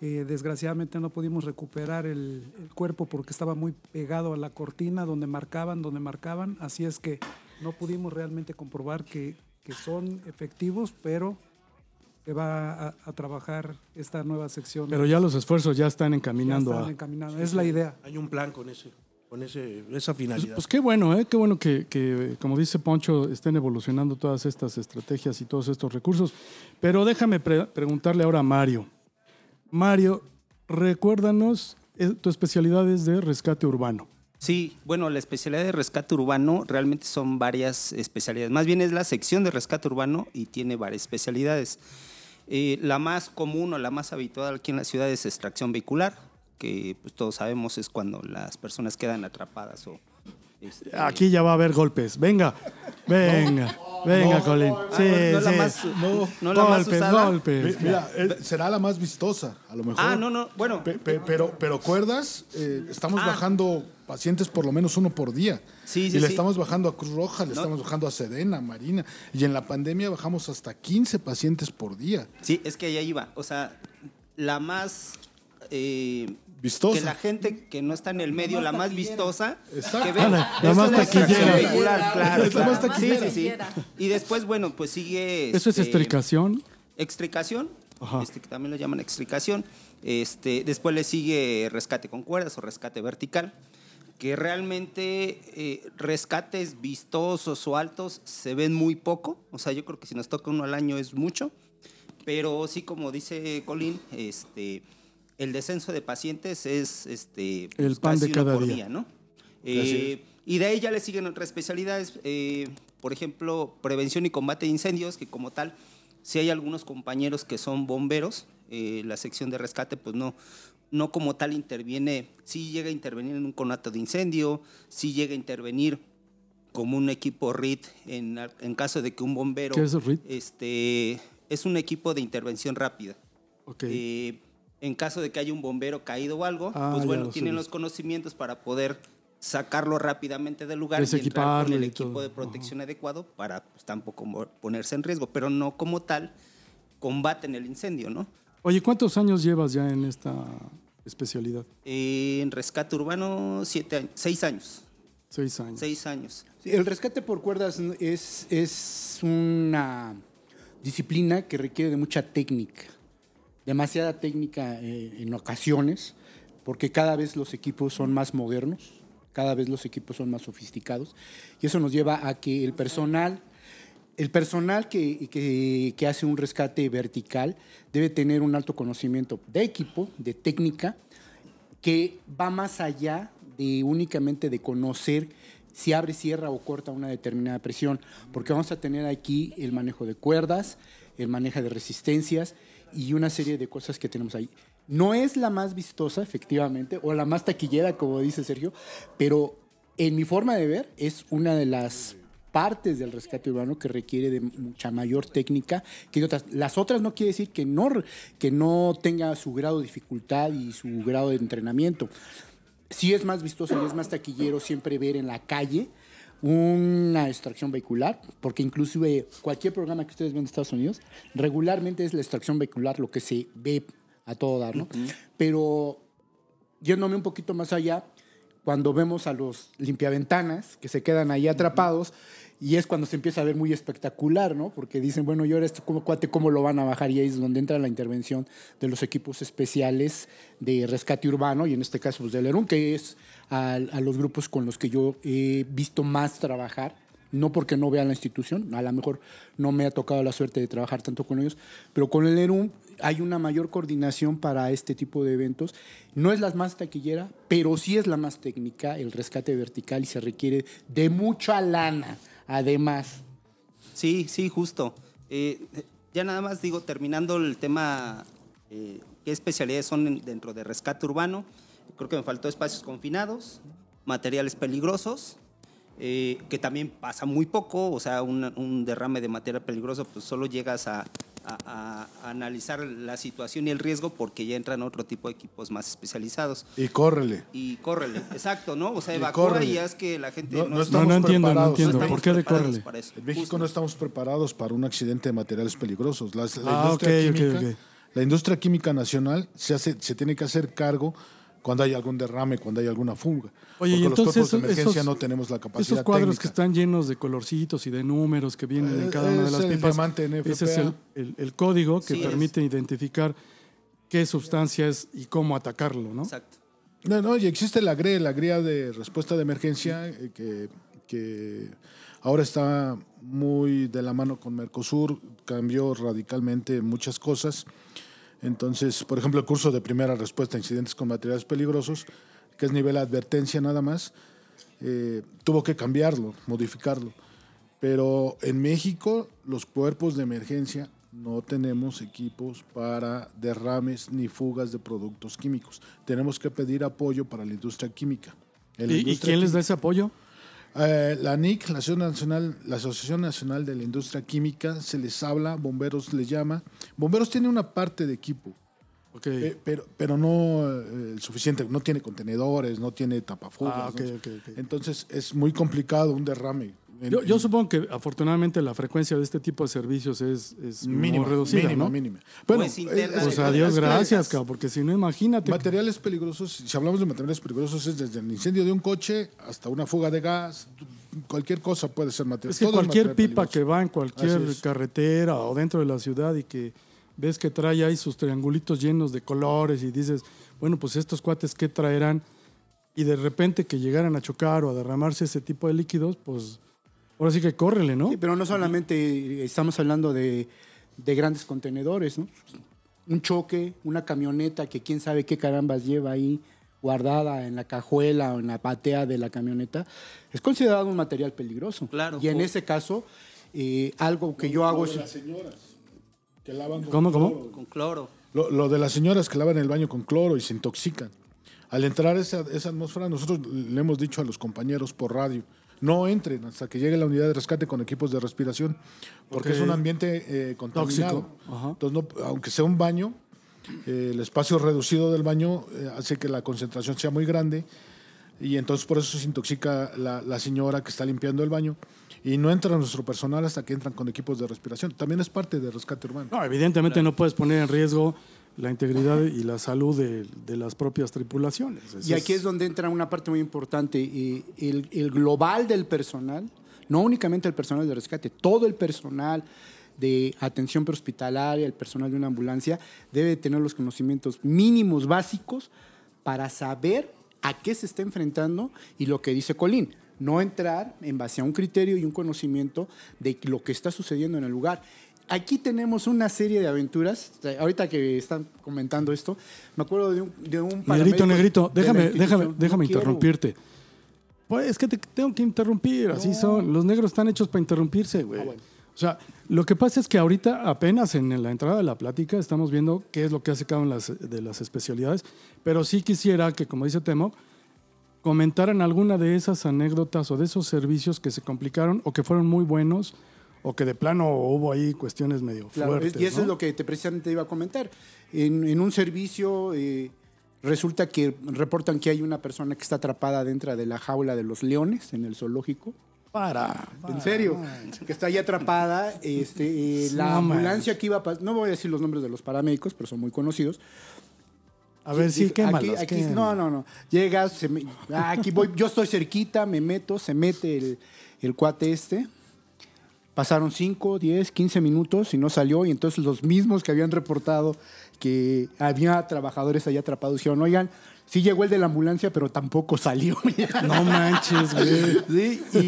[SPEAKER 4] Eh, desgraciadamente no pudimos recuperar el, el cuerpo porque estaba muy pegado a la cortina donde marcaban, donde marcaban. Así es que no pudimos realmente comprobar que, que son efectivos, pero se va a, a trabajar esta nueva sección.
[SPEAKER 2] Pero ya los esfuerzos ya están encaminando
[SPEAKER 4] Ya están
[SPEAKER 2] a...
[SPEAKER 4] encaminados, es la idea.
[SPEAKER 7] Hay un plan con ese, con ese, esa
[SPEAKER 2] Pues,
[SPEAKER 7] finalidad.
[SPEAKER 2] pues qué bueno, ¿eh? qué bueno que, que, como dice Poncho, estén evolucionando todas estas estrategias y todos estos recursos. Pero déjame pre- preguntarle ahora a Mario. Mario, recuérdanos, eh, tu especialidad es de rescate urbano.
[SPEAKER 8] Sí, bueno, la especialidad de rescate urbano realmente son varias especialidades. Más bien es la sección de rescate urbano y tiene varias especialidades. Eh, la más común o la más habitual aquí en la ciudad es extracción vehicular, que pues, todos sabemos es cuando las personas quedan atrapadas o... este,
[SPEAKER 2] Aquí ya va a haber golpes. Venga, venga, venga, Colín. Sí,
[SPEAKER 8] Ah, no la
[SPEAKER 2] sí.
[SPEAKER 8] más-
[SPEAKER 5] No,
[SPEAKER 8] no la más
[SPEAKER 2] golpes,
[SPEAKER 8] usada.
[SPEAKER 2] golpes.
[SPEAKER 5] Mi- Mira, eh, será la más vistosa, a lo mejor.
[SPEAKER 8] Ah, no, no, bueno.
[SPEAKER 5] Pe- pe- pero, pero cuerdas, eh, estamos
[SPEAKER 8] Ah.
[SPEAKER 5] bajando pacientes por lo menos uno por día.
[SPEAKER 8] Sí, sí,
[SPEAKER 5] y le
[SPEAKER 8] sí.
[SPEAKER 5] estamos bajando a Cruz Roja, le
[SPEAKER 8] No.
[SPEAKER 5] estamos bajando a Sedena, Marina. Y en la pandemia bajamos hasta 15 pacientes por día.
[SPEAKER 8] Sí, es que allá iba. O sea, la más... eh,
[SPEAKER 5] Vistosa.
[SPEAKER 8] Que la gente que no está en el medio, la más vistosa,
[SPEAKER 5] Exacto.
[SPEAKER 8] que ve.
[SPEAKER 2] La- más taquillera.
[SPEAKER 8] vehicular, claro,
[SPEAKER 5] la más
[SPEAKER 8] claro.
[SPEAKER 5] Taquillera.
[SPEAKER 8] sí, sí. Y después, bueno, pues sigue...
[SPEAKER 2] Eso es
[SPEAKER 8] este,
[SPEAKER 2] estricación.
[SPEAKER 8] Extricación,
[SPEAKER 2] Ajá.
[SPEAKER 8] este, que también lo llaman extricación. Este, después le sigue rescate con cuerdas o rescate vertical, que realmente eh, rescates vistosos o altos se ven muy poco. O sea, yo creo que si nos toca uno al año es mucho. Pero sí, como dice Colín, este, el descenso de pacientes es este,
[SPEAKER 2] El pan de
[SPEAKER 8] uno
[SPEAKER 2] cada día.
[SPEAKER 8] ¿no? Eh, y de ahí ya le siguen otras especialidades, eh, por ejemplo, prevención y combate de incendios, que como tal, si hay algunos compañeros que son bomberos, eh, la sección de rescate, pues no, no como tal interviene, sí llega a intervenir en un conato de incendio, sí llega a intervenir como un equipo RIT en, en caso de que un bombero...
[SPEAKER 2] ¿Qué es RIT?
[SPEAKER 8] Este, es un equipo de intervención rápida.
[SPEAKER 2] Ok.
[SPEAKER 8] Eh, en caso de que haya un bombero caído o algo,
[SPEAKER 2] Ah,
[SPEAKER 8] pues bueno,
[SPEAKER 2] lo
[SPEAKER 8] tienen
[SPEAKER 2] sé.
[SPEAKER 8] los conocimientos para poder sacarlo rápidamente del lugar y entrar con el equipo de protección adecuado para pues, tampoco ponerse en riesgo, pero no como tal combaten el incendio, ¿no?
[SPEAKER 2] Oye, ¿cuántos años llevas ya en esta especialidad?
[SPEAKER 8] Eh, en rescate urbano, siete años, seis años.
[SPEAKER 2] Seis años.
[SPEAKER 8] Seis años.
[SPEAKER 9] Sí, el rescate por cuerdas es, es una disciplina que requiere de mucha técnica, demasiada técnica eh, en ocasiones, porque cada vez los equipos son más modernos, cada vez los equipos son más sofisticados, y eso nos lleva a que el personal, el personal que, que- hace un rescate vertical debe tener un alto conocimiento de equipo, de técnica, que va más allá de únicamente de conocer si abre, cierra o corta una determinada presión, porque vamos a tener aquí el manejo de cuerdas, el manejo de resistencias y una serie de cosas que tenemos ahí. No es la más vistosa, efectivamente, o la más taquillera, como dice Sergio, pero en mi forma de ver es una de las partes del rescate urbano que requiere de mucha mayor técnica que otras. Las otras no quiere decir que no, que no tenga su grado de dificultad y su grado de entrenamiento. Sí es más vistoso y es más taquillero siempre ver en la calle una extracción vehicular, porque inclusive cualquier programa que ustedes ven en Estados Unidos, regularmente es la extracción vehicular lo que se ve a todo dar, ¿no? Pero yéndome un poquito más allá, cuando vemos a los limpiaventanas que se quedan ahí atrapados, y es cuando se empieza a ver muy espectacular, ¿no? Porque dicen, bueno, y ahora este cuate, ¿cómo lo van a bajar? Y ahí es donde entra la intervención de los equipos especiales de rescate urbano, y en este caso pues, del ERUN, que es a, a los grupos con los que yo he visto más trabajar no porque no vea la institución, a lo mejor no me ha tocado la suerte de trabajar tanto con ellos, pero con el ERUM hay una mayor coordinación para este tipo de eventos. No es la más taquillera, pero sí es la más técnica, el rescate vertical, y se requiere de mucha lana, además.
[SPEAKER 8] Sí, sí, justo. Eh, ya nada más digo, terminando el tema, eh, ¿qué especialidades son en- dentro de rescate urbano? Creo que me faltó espacios confinados, materiales peligrosos, eh, que también pasa muy poco, o sea, un, un derrame de material peligroso, pues solo llegas a, a- a analizar la situación y el riesgo porque ya entran otro tipo de equipos más especializados.
[SPEAKER 5] Y córrele.
[SPEAKER 8] Y córrele, exacto, ¿no? O sea,
[SPEAKER 5] Y
[SPEAKER 8] evacúa
[SPEAKER 5] córrele.
[SPEAKER 8] y haz que la gente...
[SPEAKER 5] No, no
[SPEAKER 8] no-
[SPEAKER 5] estamos
[SPEAKER 2] no entiendo, no
[SPEAKER 5] preparados.
[SPEAKER 2] entiendo.
[SPEAKER 8] estamos
[SPEAKER 2] ¿Por qué de córrele?
[SPEAKER 5] En México
[SPEAKER 8] Justo.
[SPEAKER 5] no estamos preparados para un accidente de materiales peligrosos. Las- la,
[SPEAKER 2] Ah,
[SPEAKER 5] industria
[SPEAKER 2] ok, ok,
[SPEAKER 5] química,
[SPEAKER 2] ok.
[SPEAKER 5] la industria química nacional se, hace, se tiene que hacer cargo cuando hay algún derrame, cuando hay alguna fuga.
[SPEAKER 2] Oye, y
[SPEAKER 5] Porque
[SPEAKER 2] entonces
[SPEAKER 5] los cuerpos de emergencia
[SPEAKER 2] esos-
[SPEAKER 5] no tenemos la capacidad
[SPEAKER 2] Esos cuadros
[SPEAKER 5] técnica.
[SPEAKER 2] que están llenos de colorcitos y de números que vienen en
[SPEAKER 5] Eh,
[SPEAKER 2] cada una de
[SPEAKER 5] es
[SPEAKER 2] las pipas,
[SPEAKER 5] NFPA.
[SPEAKER 2] ese es el, el- el código que
[SPEAKER 8] Sí,
[SPEAKER 2] permite identificar qué sustancia es y cómo atacarlo, ¿no?
[SPEAKER 8] Exacto.
[SPEAKER 5] No, no, y existe la GRE, la Guía de Respuesta de Emergencia, eh, que, que ahora está muy de la mano con Mercosur, cambió radicalmente muchas cosas. Entonces, por ejemplo, el curso de primera respuesta a incidentes con materiales peligrosos, que es nivel advertencia nada más, eh, tuvo que cambiarlo, modificarlo. Pero en México, los cuerpos de emergencia no tenemos equipos para derrames ni fugas de productos químicos. Tenemos que pedir apoyo para la industria química. La
[SPEAKER 2] ¿Y, y
[SPEAKER 5] industria
[SPEAKER 2] quién les da
[SPEAKER 5] química-
[SPEAKER 2] ese apoyo?
[SPEAKER 5] Eh, la NIC, la Asociación, Nacional, la Asociación Nacional de la Industria Química, se les habla, bomberos les llama. Bomberos tiene una parte de equipo,
[SPEAKER 2] Ok.
[SPEAKER 5] eh, pero, pero no eh, el suficiente, no tiene contenedores, no tiene tapafugas.
[SPEAKER 2] Ah, ok,
[SPEAKER 5] ¿no?
[SPEAKER 2] ok, ok.
[SPEAKER 5] Entonces es muy complicado un derrame. En-
[SPEAKER 2] Yo, supongo que afortunadamente la frecuencia de este tipo de servicios es, es
[SPEAKER 5] mínima,
[SPEAKER 2] reducida,
[SPEAKER 5] mínima,
[SPEAKER 2] ¿no?
[SPEAKER 5] mínima. Bueno,
[SPEAKER 8] Pues
[SPEAKER 2] Pues
[SPEAKER 5] es que
[SPEAKER 2] gracias, cabrón, porque si no, imagínate.
[SPEAKER 5] Materiales peligrosos, si hablamos de materiales peligrosos, es desde el incendio de un coche hasta una fuga de gas, cualquier cosa puede ser material.
[SPEAKER 2] Es que
[SPEAKER 5] todo
[SPEAKER 2] cualquier
[SPEAKER 5] material
[SPEAKER 2] pipa que va en cualquier carretera o dentro de la ciudad y que ves que trae ahí sus triangulitos llenos de colores y dices, bueno, pues estos cuates, ¿qué traerán? Y de repente que llegaran a chocar o a derramarse ese tipo de líquidos, pues ahora sí que córrele, ¿no?
[SPEAKER 9] Sí, pero no solamente estamos hablando de, de grandes contenedores, ¿no? Un choque, una camioneta que quién sabe qué carambas lleva ahí guardada en la cajuela o en la patea de la camioneta, es considerado un material peligroso.
[SPEAKER 8] Claro.
[SPEAKER 9] Y en ese caso, eh, algo que yo hago es...
[SPEAKER 5] Las señoras que lavan con
[SPEAKER 2] ¿Cómo, cómo?
[SPEAKER 5] cloro.
[SPEAKER 8] Con cloro.
[SPEAKER 5] Lo, lo de las señoras que lavan el baño con cloro y se intoxican. Al entrar esa, esa atmósfera, nosotros le hemos dicho a los compañeros por radio, no entren hasta que llegue la unidad de rescate con equipos de respiración, porque es un ambiente eh, contaminado.
[SPEAKER 2] Tóxico.
[SPEAKER 5] Entonces, no- aunque sea un baño, eh, el espacio reducido del baño eh, hace que la concentración sea muy grande y entonces por eso se intoxica la, la señora que está limpiando el baño y no entra nuestro personal hasta que entran con equipos de respiración. También es parte de rescate urbano.
[SPEAKER 2] No, evidentemente no puedes poner en riesgo la integridad y la salud de, de las propias tripulaciones. Eso
[SPEAKER 9] Y aquí es donde entra una parte muy importante, eh, el, el global del personal, no únicamente el personal de rescate, todo el personal de atención prehospitalaria, el personal de una ambulancia, debe tener los conocimientos mínimos básicos para saber a qué se está enfrentando y lo que dice Colín, no entrar en base a un criterio y un conocimiento de lo que está sucediendo en el lugar. Aquí tenemos una serie de aventuras. Ahorita que están comentando esto, me acuerdo de un, de un
[SPEAKER 2] Negrito, negrito, déjame, déjame,
[SPEAKER 9] No
[SPEAKER 2] déjame
[SPEAKER 9] quiero-
[SPEAKER 2] interrumpirte. Pues es que te tengo que interrumpir, así son. Los negros están hechos para interrumpirse, güey. O sea, lo que pasa es que ahorita apenas en la entrada de la plática estamos viendo qué es lo que hace cada una de las especialidades, pero sí quisiera que, como dice Temo, comentaran alguna de esas anécdotas o de esos servicios que se complicaron o que fueron muy buenos o que de plano hubo ahí cuestiones medio
[SPEAKER 9] Claro,
[SPEAKER 2] fuertes.
[SPEAKER 9] y eso
[SPEAKER 2] ¿no?
[SPEAKER 9] es lo que te precisamente iba a comentar. En, en un servicio eh, resulta que reportan que hay una persona que está atrapada dentro de la jaula de los leones en el zoológico.
[SPEAKER 2] Para,
[SPEAKER 9] En serio, que está ahí atrapada. Este, eh, la
[SPEAKER 2] No
[SPEAKER 9] ambulancia que iba a no voy a decir los nombres de los paramédicos, pero son muy conocidos.
[SPEAKER 2] A ver, sí,
[SPEAKER 9] Aquí-
[SPEAKER 2] quémalos,
[SPEAKER 9] aquí-
[SPEAKER 2] quémalos.
[SPEAKER 9] no, no, no. Llegas, se me- ah, aquí voy, yo estoy cerquita, me meto, se mete el, el cuate este. Pasaron 5, 10, 15 minutos y no salió. Y entonces los mismos que habían reportado que había trabajadores ahí atrapados dijeron, oigan, sí llegó el de la ambulancia, pero tampoco salió.
[SPEAKER 2] No manches, güey.
[SPEAKER 9] Sí, y,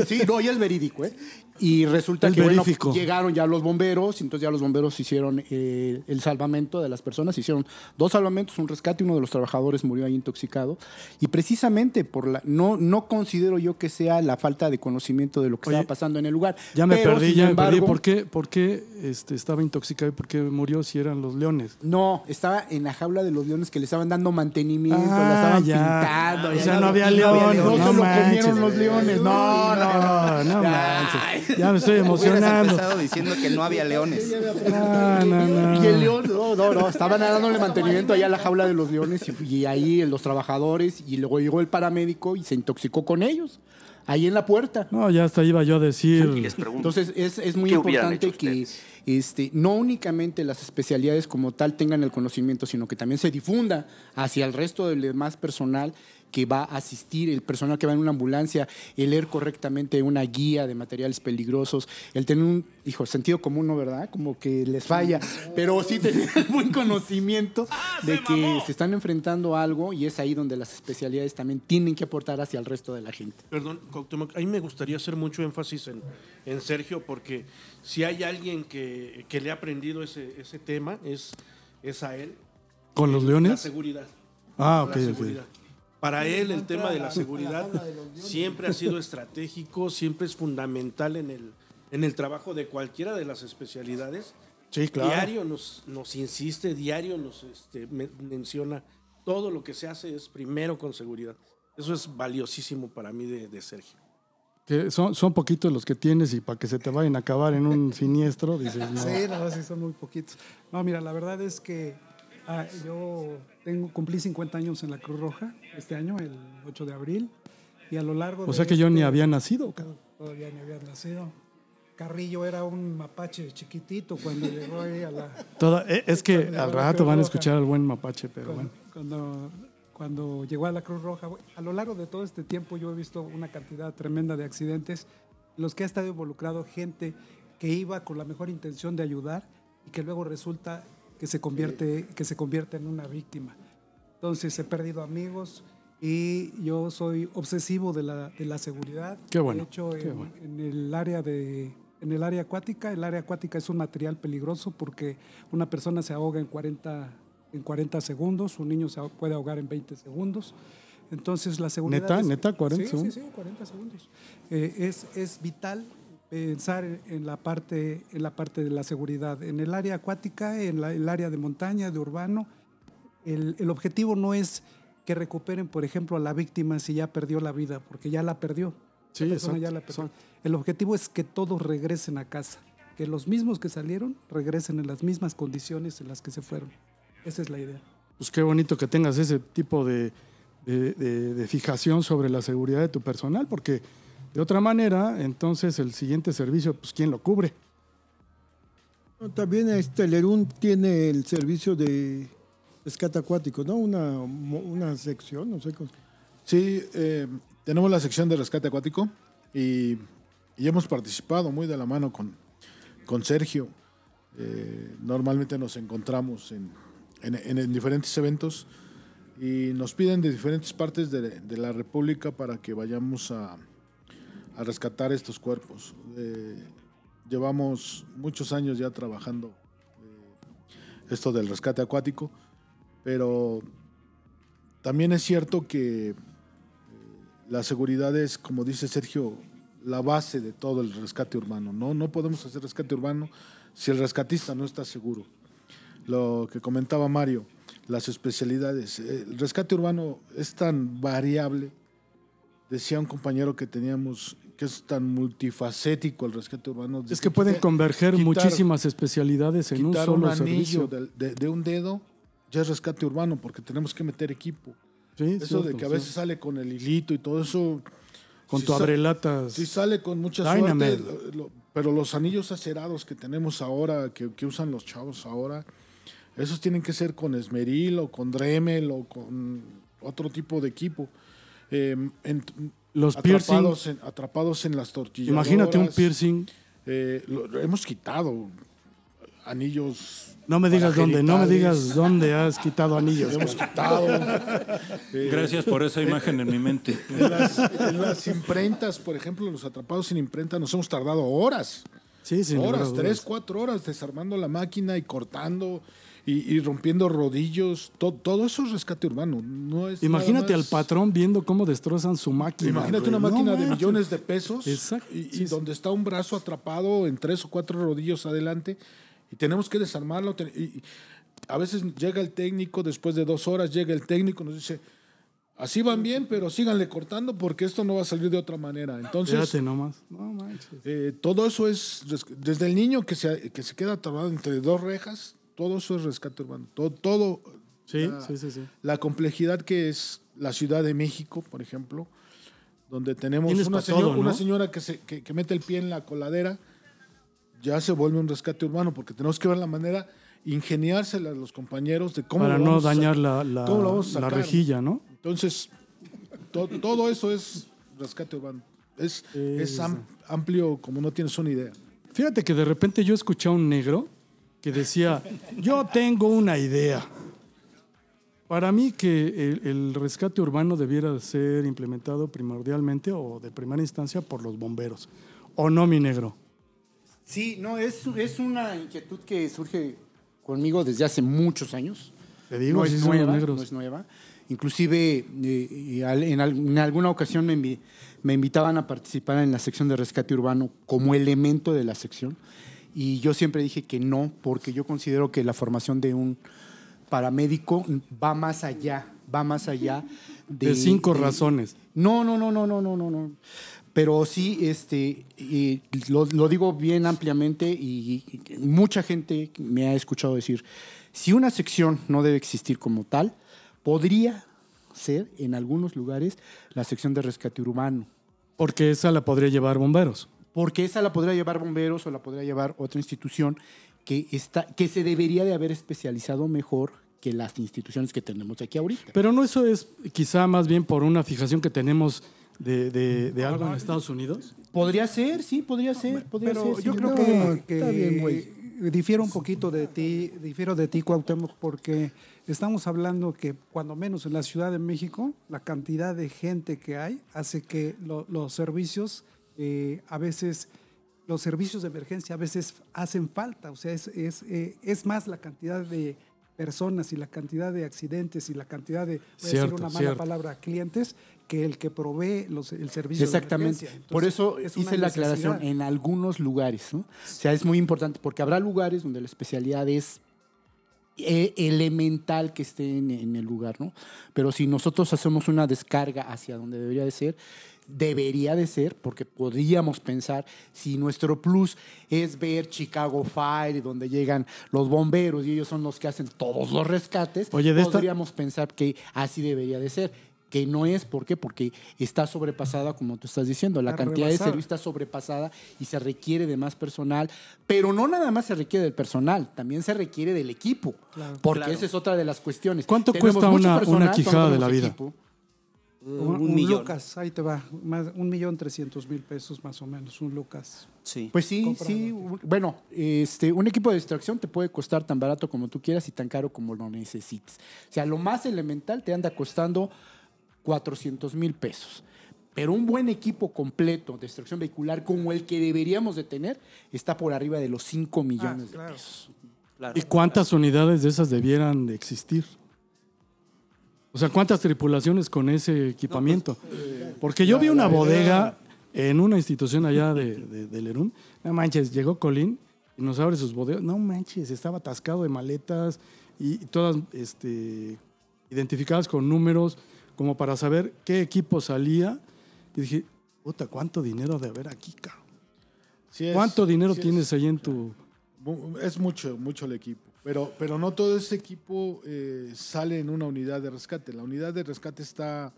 [SPEAKER 9] y sí, no, ya es verídico, ¿eh? Y resulta
[SPEAKER 2] Es
[SPEAKER 9] que bueno, llegaron ya los bomberos, y entonces ya los bomberos hicieron eh, el salvamento de las personas, hicieron dos salvamentos, un rescate, uno de los trabajadores murió ahí intoxicado. Y precisamente por la, no, no considero yo que sea la falta de conocimiento de lo que
[SPEAKER 2] Oye,
[SPEAKER 9] estaba pasando en el lugar.
[SPEAKER 2] Ya me
[SPEAKER 9] Pero,
[SPEAKER 2] perdí, ya me perdí.
[SPEAKER 9] embargo,
[SPEAKER 2] ¿Por qué, por qué este, estaba intoxicado y por qué murió si eran los leones?
[SPEAKER 9] No, estaba en la jaula de los leones que le estaban dando mantenimiento,
[SPEAKER 2] Ah,
[SPEAKER 9] la estaban
[SPEAKER 2] ya.
[SPEAKER 9] pintando.
[SPEAKER 2] O
[SPEAKER 9] ya
[SPEAKER 2] no había leones,
[SPEAKER 9] No,
[SPEAKER 2] no
[SPEAKER 9] se lo comieron los leones. No, no, no.
[SPEAKER 2] no manches. Ya me estoy emocionando.
[SPEAKER 8] diciendo que no había leones.
[SPEAKER 2] No, no, no.
[SPEAKER 9] Y el león, no, no, no, estaban dándole mantenimiento allá a la jaula de los leones y, y ahí los trabajadores y luego llegó el paramédico y se intoxicó con ellos, ahí en la puerta.
[SPEAKER 2] No, ya hasta iba yo a decir.
[SPEAKER 9] Entonces es, es muy
[SPEAKER 10] ¿Qué hubieran
[SPEAKER 9] importante que este, no únicamente las especialidades como tal tengan el conocimiento, sino que también se difunda hacia el resto del demás personal que va a asistir, el personal que va en una ambulancia, el leer correctamente una guía de materiales peligrosos, el tener un, hijo, sentido común, ¿no, verdad? Como que les falla, pero sí tener el buen conocimiento de que se están enfrentando a algo y es ahí donde las especialidades también tienen que aportar hacia el resto de la gente.
[SPEAKER 7] Perdón, Cuauhtémoc, ahí me gustaría hacer mucho énfasis en, en Sergio, porque si hay alguien que, que le ha aprendido ese, ese tema, es, es a él.
[SPEAKER 2] ¿Con los
[SPEAKER 7] La
[SPEAKER 2] leones?
[SPEAKER 7] seguridad.
[SPEAKER 2] Ah,
[SPEAKER 7] La
[SPEAKER 2] ok, ok.
[SPEAKER 7] seguridad. Para él el tema de la seguridad siempre ha sido estratégico, siempre es fundamental en el, en el trabajo de cualquiera de las especialidades.
[SPEAKER 2] Sí, claro.
[SPEAKER 7] Diario nos, nos insiste, diario nos este, me- menciona todo lo que se hace es primero con seguridad. Eso es valiosísimo para mí de, de Sergio.
[SPEAKER 2] Que son, son poquitos los que tienes y para que se te vayan a acabar en un siniestro, dices, no.
[SPEAKER 4] Sí, no, sí, son muy poquitos. No, mira, la verdad es que ah, yo tengo, cumplí 50 años en la Cruz Roja este año, el 8 de abril, y a lo largo
[SPEAKER 2] O sea que yo ni
[SPEAKER 4] este-
[SPEAKER 2] había nacido, cabrón.
[SPEAKER 4] Todavía ni había nacido. Carrillo era un mapache chiquitito cuando llegó ahí a la...
[SPEAKER 2] Toda- eh, es que al rato van a escuchar al buen mapache, pero
[SPEAKER 4] cuando,
[SPEAKER 2] bueno.
[SPEAKER 4] cuando, cuando llegó a la Cruz Roja. A lo largo de todo este tiempo yo he visto una cantidad tremenda de accidentes en los que ha estado involucrado gente que iba con la mejor intención de ayudar y que luego resulta que se convierte, que se convierte en una víctima. Entonces he perdido amigos y yo soy obsesivo de la, de la seguridad.
[SPEAKER 2] Qué bueno,
[SPEAKER 4] De hecho, en,
[SPEAKER 2] bueno.
[SPEAKER 4] en el área de en el área acuática, el área acuática es un material peligroso porque una persona se ahoga en 40 en 40 segundos, un niño se puede ahogar en 20 segundos. Entonces la seguridad
[SPEAKER 2] ¿Neta?
[SPEAKER 4] es-
[SPEAKER 2] ¿Neta? 40
[SPEAKER 4] sí,
[SPEAKER 2] segundos?
[SPEAKER 4] Sí, sí, 40 segundos. Eh, es, es vital pensar en, la parte en la parte de la seguridad en el área acuática, en la- el área de montaña, de urbano. El, el objetivo no es que recuperen, por ejemplo, a la víctima si ya perdió la vida, porque ya la perdió.
[SPEAKER 2] Sí,
[SPEAKER 4] persona
[SPEAKER 2] exacto,
[SPEAKER 4] ya la perdió. El objetivo es que todos regresen a casa, que los mismos que salieron regresen en las mismas condiciones en las que se fueron. Esa es la idea.
[SPEAKER 2] Pues qué bonito que tengas ese tipo de, de- de- de fijación sobre la seguridad de tu personal, porque de otra manera, entonces el siguiente servicio, pues ¿quién lo cubre?
[SPEAKER 1] También este Lerún tiene el servicio de rescate acuático, ¿no? Una, una sección, no sé cómo.
[SPEAKER 5] Sí, eh, tenemos la sección de rescate acuático y, y hemos participado muy de la mano con, con Sergio. Eh, normalmente nos encontramos en, en- en- en diferentes eventos y nos piden de diferentes partes de, de la República para que vayamos a, a rescatar estos cuerpos. Eh, llevamos muchos años ya trabajando eh, esto del rescate acuático, pero también es cierto que eh, La seguridad es, como dice Sergio, la base de todo el rescate urbano. No, no podemos hacer rescate urbano si el rescatista no está seguro. Lo que comentaba Mario, las especialidades. El rescate urbano es tan variable. Decía un compañero que teníamos que es tan multifacético el rescate urbano.
[SPEAKER 2] Es que pueden converger
[SPEAKER 5] quitar-
[SPEAKER 2] muchísimas especialidades en un
[SPEAKER 5] quitar
[SPEAKER 2] solo
[SPEAKER 5] un
[SPEAKER 2] servicio.
[SPEAKER 5] de, de- de un dedo ya es rescate urbano porque tenemos que meter equipo.
[SPEAKER 2] Sí,
[SPEAKER 5] eso
[SPEAKER 2] cierto,
[SPEAKER 5] de que a
[SPEAKER 2] sí.
[SPEAKER 5] veces sale con el hilito y todo eso.
[SPEAKER 2] Con
[SPEAKER 5] sí
[SPEAKER 2] tu abrelatas.
[SPEAKER 5] Sí sale con mucha
[SPEAKER 2] Dynamite.
[SPEAKER 5] suerte. lo- lo- pero los anillos acerados que tenemos ahora, que, que usan los chavos ahora, esos tienen que ser con esmeril o con Dremel o con otro tipo de equipo. Eh, en-
[SPEAKER 2] Los
[SPEAKER 5] atrapados en, atrapados en las tortillas.
[SPEAKER 2] Imagínate un piercing.
[SPEAKER 5] Eh, lo- hemos quitado anillos.
[SPEAKER 2] No me digas dónde, no me digas dónde has quitado anillos.
[SPEAKER 5] Hemos quitado. Eh,
[SPEAKER 3] Gracias por esa imagen en mi mente.
[SPEAKER 5] En las, en las imprentas, por ejemplo, los atrapados sin imprenta, nos hemos tardado horas.
[SPEAKER 2] Sí, a
[SPEAKER 5] Horas, tres, cuatro horas desarmando la máquina y cortando y, y rompiendo rodillos. To- todo eso es rescate urbano. No es
[SPEAKER 2] Imagínate al patrón viendo cómo destrozan su máquina.
[SPEAKER 5] Imagínate
[SPEAKER 2] güey.
[SPEAKER 5] una
[SPEAKER 2] No
[SPEAKER 5] máquina de millones de pesos
[SPEAKER 2] Exacto,
[SPEAKER 5] y,
[SPEAKER 2] sí,
[SPEAKER 5] donde está un brazo atrapado en tres o cuatro rodillos adelante y tenemos que desarmarlo. y- a veces llega el técnico, después de dos horas llega el técnico y nos dice, así van bien, pero síganle cortando porque esto no va a salir de otra manera. Entonces,
[SPEAKER 2] Fíjate nomás. No manches.
[SPEAKER 5] eh, todo eso es, desde el niño que se, que se queda atrapado entre dos rejas, todo eso es rescate urbano. Todo, todo
[SPEAKER 2] Sí,
[SPEAKER 5] la,
[SPEAKER 2] sí, sí, sí.
[SPEAKER 5] la complejidad que es la Ciudad de México, por ejemplo, donde tenemos una, señor-
[SPEAKER 2] todo, ¿no?
[SPEAKER 5] una señora que, se, que, que mete el pie en la coladera, ya se vuelve un rescate urbano, porque tenemos que ver la manera, ingeniársela a los compañeros de cómo
[SPEAKER 2] Para
[SPEAKER 5] lo
[SPEAKER 2] no
[SPEAKER 5] vamos
[SPEAKER 2] dañar la, la, rejilla, ¿no?
[SPEAKER 5] Entonces, to- todo eso es rescate urbano. Es, es am- amplio como no tienes una idea.
[SPEAKER 2] Fíjate que de repente yo escuché a un negro que decía, yo tengo una idea. Para mí que el, el rescate urbano debiera ser implementado primordialmente o de primera instancia por los bomberos. ¿O no, mi negro?
[SPEAKER 9] Sí, no, es, es una inquietud que surge conmigo desde hace muchos años.
[SPEAKER 2] Te digo,
[SPEAKER 9] no es nueva,
[SPEAKER 2] negros.
[SPEAKER 9] no es nueva. Inclusive eh, en, al- en alguna ocasión me, me invitaban a participar en la sección de rescate urbano como elemento de la sección y yo siempre dije que no porque yo considero que la formación de un paramédico va más allá, va más allá de,
[SPEAKER 2] De cinco
[SPEAKER 9] de-
[SPEAKER 2] razones.
[SPEAKER 9] no, no, no, no, no, no, no, no. Pero sí, este, y lo, lo digo bien ampliamente y, y mucha gente me ha escuchado decir, si una sección no debe existir como tal, podría ser en algunos lugares la sección de rescate urbano.
[SPEAKER 2] Porque esa la podría llevar bomberos.
[SPEAKER 9] Porque esa la podría llevar bomberos o la podría llevar otra institución que, está, que se debería de haber especializado mejor que las instituciones que tenemos aquí ahorita.
[SPEAKER 2] Pero no eso es quizá más bien por una fijación que tenemos de, de- de algo en Estados Unidos.
[SPEAKER 9] Podría ser, sí, podría ser. podría
[SPEAKER 4] Pero
[SPEAKER 9] ser,
[SPEAKER 4] yo
[SPEAKER 9] sí.
[SPEAKER 4] creo
[SPEAKER 9] No,
[SPEAKER 4] que, que
[SPEAKER 9] está bien, güey.
[SPEAKER 4] difiero un poquito de ti, difiero de ti, Cuauhtémoc, porque estamos hablando que cuando menos en la Ciudad de México, la cantidad de gente que hay hace que lo- los servicios eh, a veces los servicios de emergencia a veces hacen falta, o sea, es, es, eh, es más la cantidad de personas y la cantidad de accidentes y la cantidad de, voy a decir una mala
[SPEAKER 2] cierto.
[SPEAKER 4] palabra, clientes, que el que provee los, el servicio
[SPEAKER 9] Exactamente.
[SPEAKER 4] de emergencia.
[SPEAKER 9] Por
[SPEAKER 4] Entonces,
[SPEAKER 9] eso
[SPEAKER 4] es
[SPEAKER 9] hice la aclaración en algunos lugares. ¿no? O sea, es muy importante porque habrá lugares donde la especialidad es eh, elemental que esté en, en el lugar, ¿no? Pero si nosotros hacemos una descarga hacia donde debería de ser, debería de ser, porque podríamos pensar si nuestro plus es ver Chicago Fire, donde llegan los bomberos y ellos son los que hacen todos los rescates,
[SPEAKER 2] Oye, de esta-
[SPEAKER 9] podríamos pensar que así debería de ser. Que no es, ¿por qué? Porque está sobrepasada, como tú estás diciendo. La
[SPEAKER 4] Está
[SPEAKER 9] cantidad de servicio está sobrepasada y se requiere de más personal. Pero no nada más se requiere del personal, también se requiere del equipo. Porque
[SPEAKER 8] Claro.
[SPEAKER 9] esa es otra de las cuestiones.
[SPEAKER 2] ¿Cuánto
[SPEAKER 9] Tenemos
[SPEAKER 2] cuesta
[SPEAKER 9] mucho
[SPEAKER 2] una-
[SPEAKER 9] personal,
[SPEAKER 2] una quijada de la vida?
[SPEAKER 9] equipo.
[SPEAKER 4] Un,
[SPEAKER 8] millón.
[SPEAKER 4] Lucas, ahí te va, más, un millón trescientos mil pesos más o menos, un Lucas.
[SPEAKER 8] Sí.
[SPEAKER 9] Pues sí, sí. Bueno, este, un equipo de extracción te puede costar tan barato como tú quieras y tan caro como lo necesites. O sea, lo más elemental te anda costando 400 mil pesos. Pero un buen equipo completo de extracción vehicular como el que deberíamos de tener está por arriba de los 5 millones
[SPEAKER 4] Ah, claro.
[SPEAKER 9] de pesos.
[SPEAKER 8] claro.
[SPEAKER 2] ¿Y cuántas unidades de esas debieran de existir? O sea, ¿cuántas tripulaciones con ese equipamiento? Porque yo vi una bodega en una institución allá de, de, de Lerún. No manches, llegó Colín y nos abre sus bodegas. No manches, estaba atascado de maletas y, todas este, identificadas con números como para saber qué equipo salía. Y dije, puta, ¿cuánto dinero de haber aquí, cabrón?
[SPEAKER 5] Sí es-
[SPEAKER 2] ¿Cuánto dinero
[SPEAKER 5] sí es-
[SPEAKER 2] tienes ahí en tu...?
[SPEAKER 5] Es mucho, mucho el equipo. Pero, pero no todo ese equipo eh, sale en una unidad de rescate. La unidad de rescate está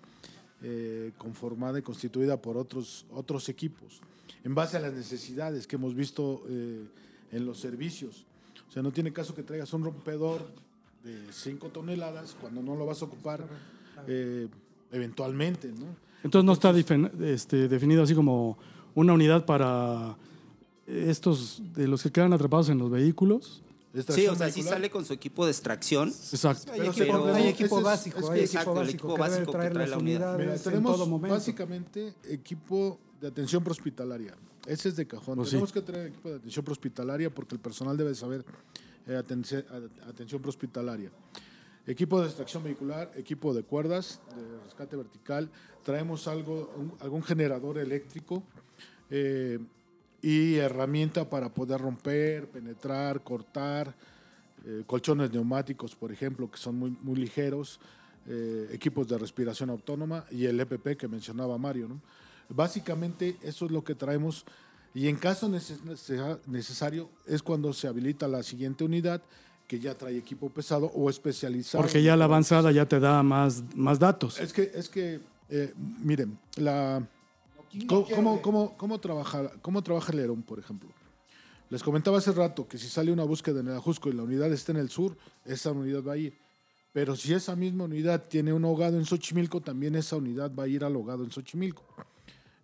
[SPEAKER 5] eh, conformada y constituida por otros, otros equipos, en base a las necesidades que hemos visto eh, en los servicios. O sea, no tiene caso que traigas un rompedor de 5 toneladas cuando no lo vas a ocupar eh, eventualmente, ¿no?
[SPEAKER 2] Entonces no está este, definido así como una unidad para estos de los que quedan atrapados en los vehículos.
[SPEAKER 8] Sí, o sea, sí sale con su equipo de extracción.
[SPEAKER 2] Exacto.
[SPEAKER 11] Hay equipo,
[SPEAKER 5] pero
[SPEAKER 11] hay
[SPEAKER 5] ese
[SPEAKER 11] equipo
[SPEAKER 5] es-
[SPEAKER 11] básico,
[SPEAKER 5] es
[SPEAKER 11] hay
[SPEAKER 5] que-
[SPEAKER 11] equipo
[SPEAKER 8] exacto, el
[SPEAKER 11] básico
[SPEAKER 8] equipo
[SPEAKER 11] que debe
[SPEAKER 8] básico que trae
[SPEAKER 11] las
[SPEAKER 8] la unidad.
[SPEAKER 11] unidades
[SPEAKER 5] Mira,
[SPEAKER 11] en
[SPEAKER 5] tenemos
[SPEAKER 11] todo momento.
[SPEAKER 5] básicamente equipo de atención prehospitalaria. Ese es de cajón.
[SPEAKER 2] Pues sí.
[SPEAKER 5] Tenemos que tener equipo de atención prehospitalaria porque el personal debe saber eh, atención prehospitalaria. Equipo de extracción vehicular, equipo de cuerdas, de rescate vertical. Traemos algo, un- algún generador eléctrico eh, y herramienta para poder romper, penetrar, cortar. eh, colchones neumáticos, por ejemplo, que son muy, muy ligeros, eh, equipos de respiración autónoma y el EPP que mencionaba Mario. ¿no? Básicamente eso es lo que traemos y en caso neces- nece- necesario es cuando se habilita la siguiente unidad que ya trae equipo pesado o especializado.
[SPEAKER 2] Porque ya la avanzada ya te da más, más datos.
[SPEAKER 5] Es que, es que eh, miren, la, ¿cómo, cómo, cómo- cómo trabaja, ¿cómo trabaja el León, por ejemplo? Les comentaba hace rato que si sale una búsqueda en el Ajusco y la unidad está en el sur, esa unidad va a ir. Pero si esa misma unidad tiene un ahogado en Xochimilco, también esa unidad va a ir al ahogado en Xochimilco.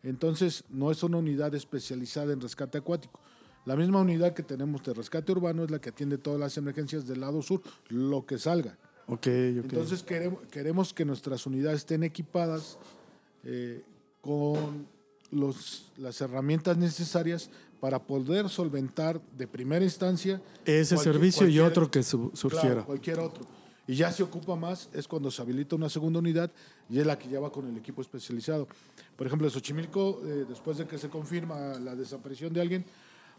[SPEAKER 5] Entonces, no es una unidad especializada en rescate acuático. La misma unidad que tenemos de rescate urbano es la que atiende todas las emergencias del lado sur, lo que salga.
[SPEAKER 2] Ok, ok.
[SPEAKER 5] Entonces queremos, queremos que nuestras unidades estén equipadas eh, con los, las herramientas necesarias para poder solventar de primera instancia
[SPEAKER 2] Ese servicio y otro que su- surgiera.
[SPEAKER 5] Claro, cualquier otro. Y ya se ocupa más es cuando se habilita una segunda unidad y es la que ya va con el equipo especializado. Por ejemplo, en Xochimilco, eh, después de que se confirma la desaparición de alguien,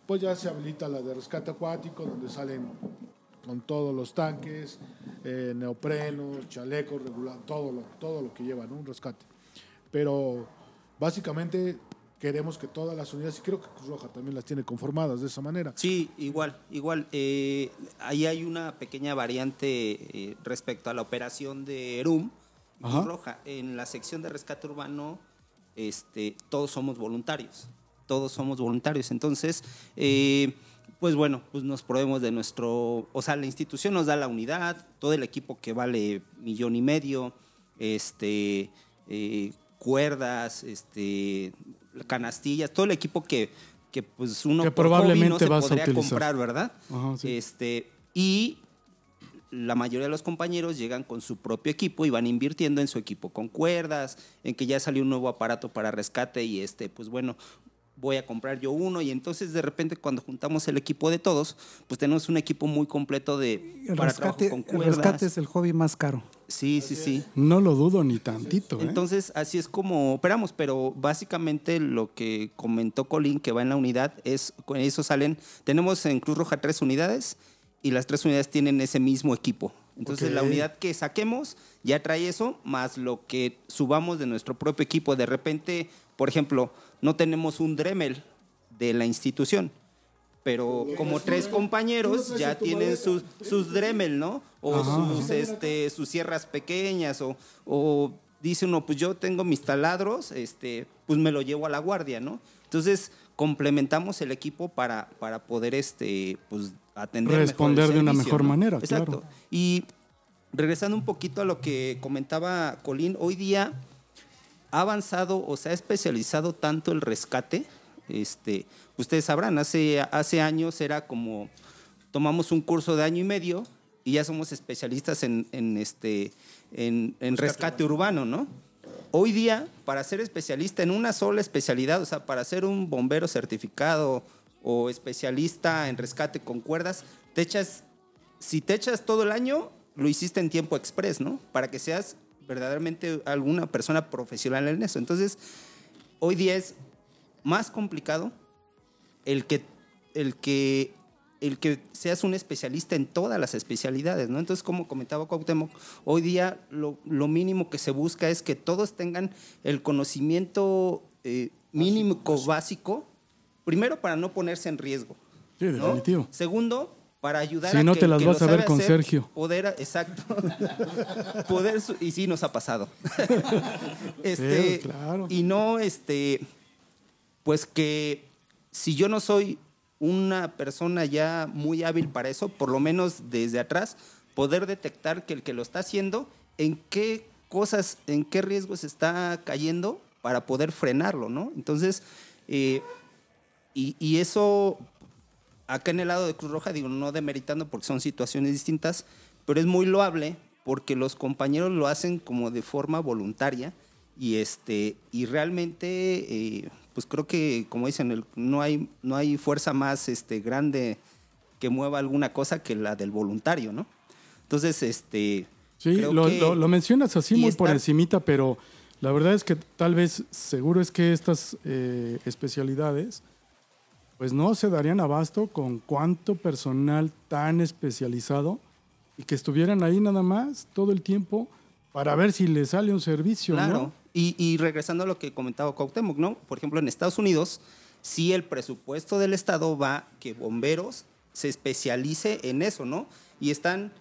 [SPEAKER 5] pues ya se habilita la de rescate acuático, donde salen con todos los tanques, eh, neoprenos, chalecos, regular, todo lo, todo lo que lleva, ¿no? Un rescate. Pero básicamente queremos que todas las unidades, y creo que Cruz Roja también las tiene conformadas de esa manera.
[SPEAKER 8] Sí, igual, igual. eh, ahí hay una pequeña variante eh, respecto a la operación de ERUM y Cruz. Roja. En la sección de rescate urbano, este, todos somos voluntarios. Todos somos voluntarios. Entonces, eh, pues bueno, pues nos probemos de nuestro. O sea, la institución nos da la unidad, todo el equipo que vale millón y medio, este, eh, cuerdas, este, canastillas, todo el equipo que, que pues uno
[SPEAKER 2] Que
[SPEAKER 8] por
[SPEAKER 2] probablemente
[SPEAKER 8] no se
[SPEAKER 2] vas a
[SPEAKER 8] podría
[SPEAKER 2] utilizar.
[SPEAKER 8] comprar, ¿verdad?
[SPEAKER 2] Ajá, sí.
[SPEAKER 8] Este, y la mayoría de los compañeros llegan con su propio equipo y van invirtiendo en su equipo con cuerdas, en que ya salió un nuevo aparato para rescate y este, pues bueno, voy a comprar yo uno y entonces de repente cuando juntamos el equipo de todos, pues tenemos un equipo muy completo de
[SPEAKER 4] El
[SPEAKER 8] para trabajo
[SPEAKER 4] rescate,
[SPEAKER 8] con
[SPEAKER 4] el rescate es el hobby más caro.
[SPEAKER 8] Sí, sí, sí.
[SPEAKER 2] No lo dudo ni tantito. ¿eh?
[SPEAKER 8] Entonces, así es como operamos, pero básicamente lo que comentó Colín, que va en la unidad, es con eso salen, tenemos en Cruz Roja tres unidades y las tres unidades tienen ese mismo equipo. Entonces, la unidad que saquemos ya trae eso, más lo que subamos de nuestro propio equipo. De repente, por ejemplo, no tenemos un Dremel de la institución, pero como tres compañeros ya tienen sus, sus Dremel, ¿no? O
[SPEAKER 2] Ajá.
[SPEAKER 8] sus, este, sus sierras pequeñas, o, o dice uno, pues yo tengo mis taladros, este, pues me lo llevo a la guardia, ¿no? Entonces, complementamos el equipo para, para poder este, pues, atender mejor el
[SPEAKER 2] Responder de una
[SPEAKER 8] servicio,
[SPEAKER 2] mejor
[SPEAKER 8] ¿no?
[SPEAKER 2] manera,
[SPEAKER 8] Exacto.
[SPEAKER 2] claro.
[SPEAKER 8] Y regresando un poquito a lo que comentaba Colín, hoy día ha avanzado o se ha especializado tanto el rescate. Este, ustedes sabrán, hace, hace años era como tomamos un curso de año y medio y ya somos especialistas en, en este, en, en rescate urbano, ¿no? Hoy día, para ser especialista en una sola especialidad, o sea, para ser un bombero certificado o especialista en rescate con cuerdas, te echas, si te echas todo el año, lo hiciste en tiempo express, ¿no? Para que seas verdaderamente alguna persona profesional en eso. Entonces, hoy día es más complicado el que, el que, el que seas un especialista en todas las especialidades, ¿no? Entonces, como comentaba Cuauhtémoc, hoy día lo, lo mínimo que se busca es que todos tengan el conocimiento eh, mínimo básico, primero para no ponerse en riesgo.
[SPEAKER 2] Sí,
[SPEAKER 8] ¿no?
[SPEAKER 2] definitivo.
[SPEAKER 8] Segundo, para ayudar
[SPEAKER 2] Si
[SPEAKER 8] a
[SPEAKER 2] no,
[SPEAKER 8] que
[SPEAKER 2] te las
[SPEAKER 8] que
[SPEAKER 2] vas a ver con
[SPEAKER 8] hacer,
[SPEAKER 2] Sergio.
[SPEAKER 8] Poder, exacto. poder, y sí nos ha pasado. este,
[SPEAKER 2] Sí, claro.
[SPEAKER 8] Y no, este, pues que si yo no soy una persona ya muy hábil para eso, por lo menos desde atrás, poder detectar que el que lo está haciendo, en qué cosas, en qué riesgos está cayendo para poder frenarlo, ¿no? Entonces, eh, y, y eso, acá en el lado de Cruz Roja, digo, no demeritando porque son situaciones distintas, pero es muy loable porque los compañeros lo hacen como de forma voluntaria y este y realmente eh, pues creo que como dicen el- no hay no hay fuerza más este grande que mueva alguna cosa que la del voluntario no entonces este
[SPEAKER 2] Sí, lo,
[SPEAKER 8] que-
[SPEAKER 2] lo- lo mencionas así muy por encimita, pero la verdad es que tal vez, seguro es que estas eh, especialidades, pues no se darían abasto con cuánto personal tan especializado y que estuvieran ahí nada más todo el tiempo para ver si le sale un servicio,
[SPEAKER 8] Claro.
[SPEAKER 2] ¿no?
[SPEAKER 8] Y, y regresando a lo que comentaba Cuauhtémoc, ¿no? Por ejemplo, en Estados Unidos, sí el presupuesto del Estado va que bomberos se especialice en eso, ¿no? Y están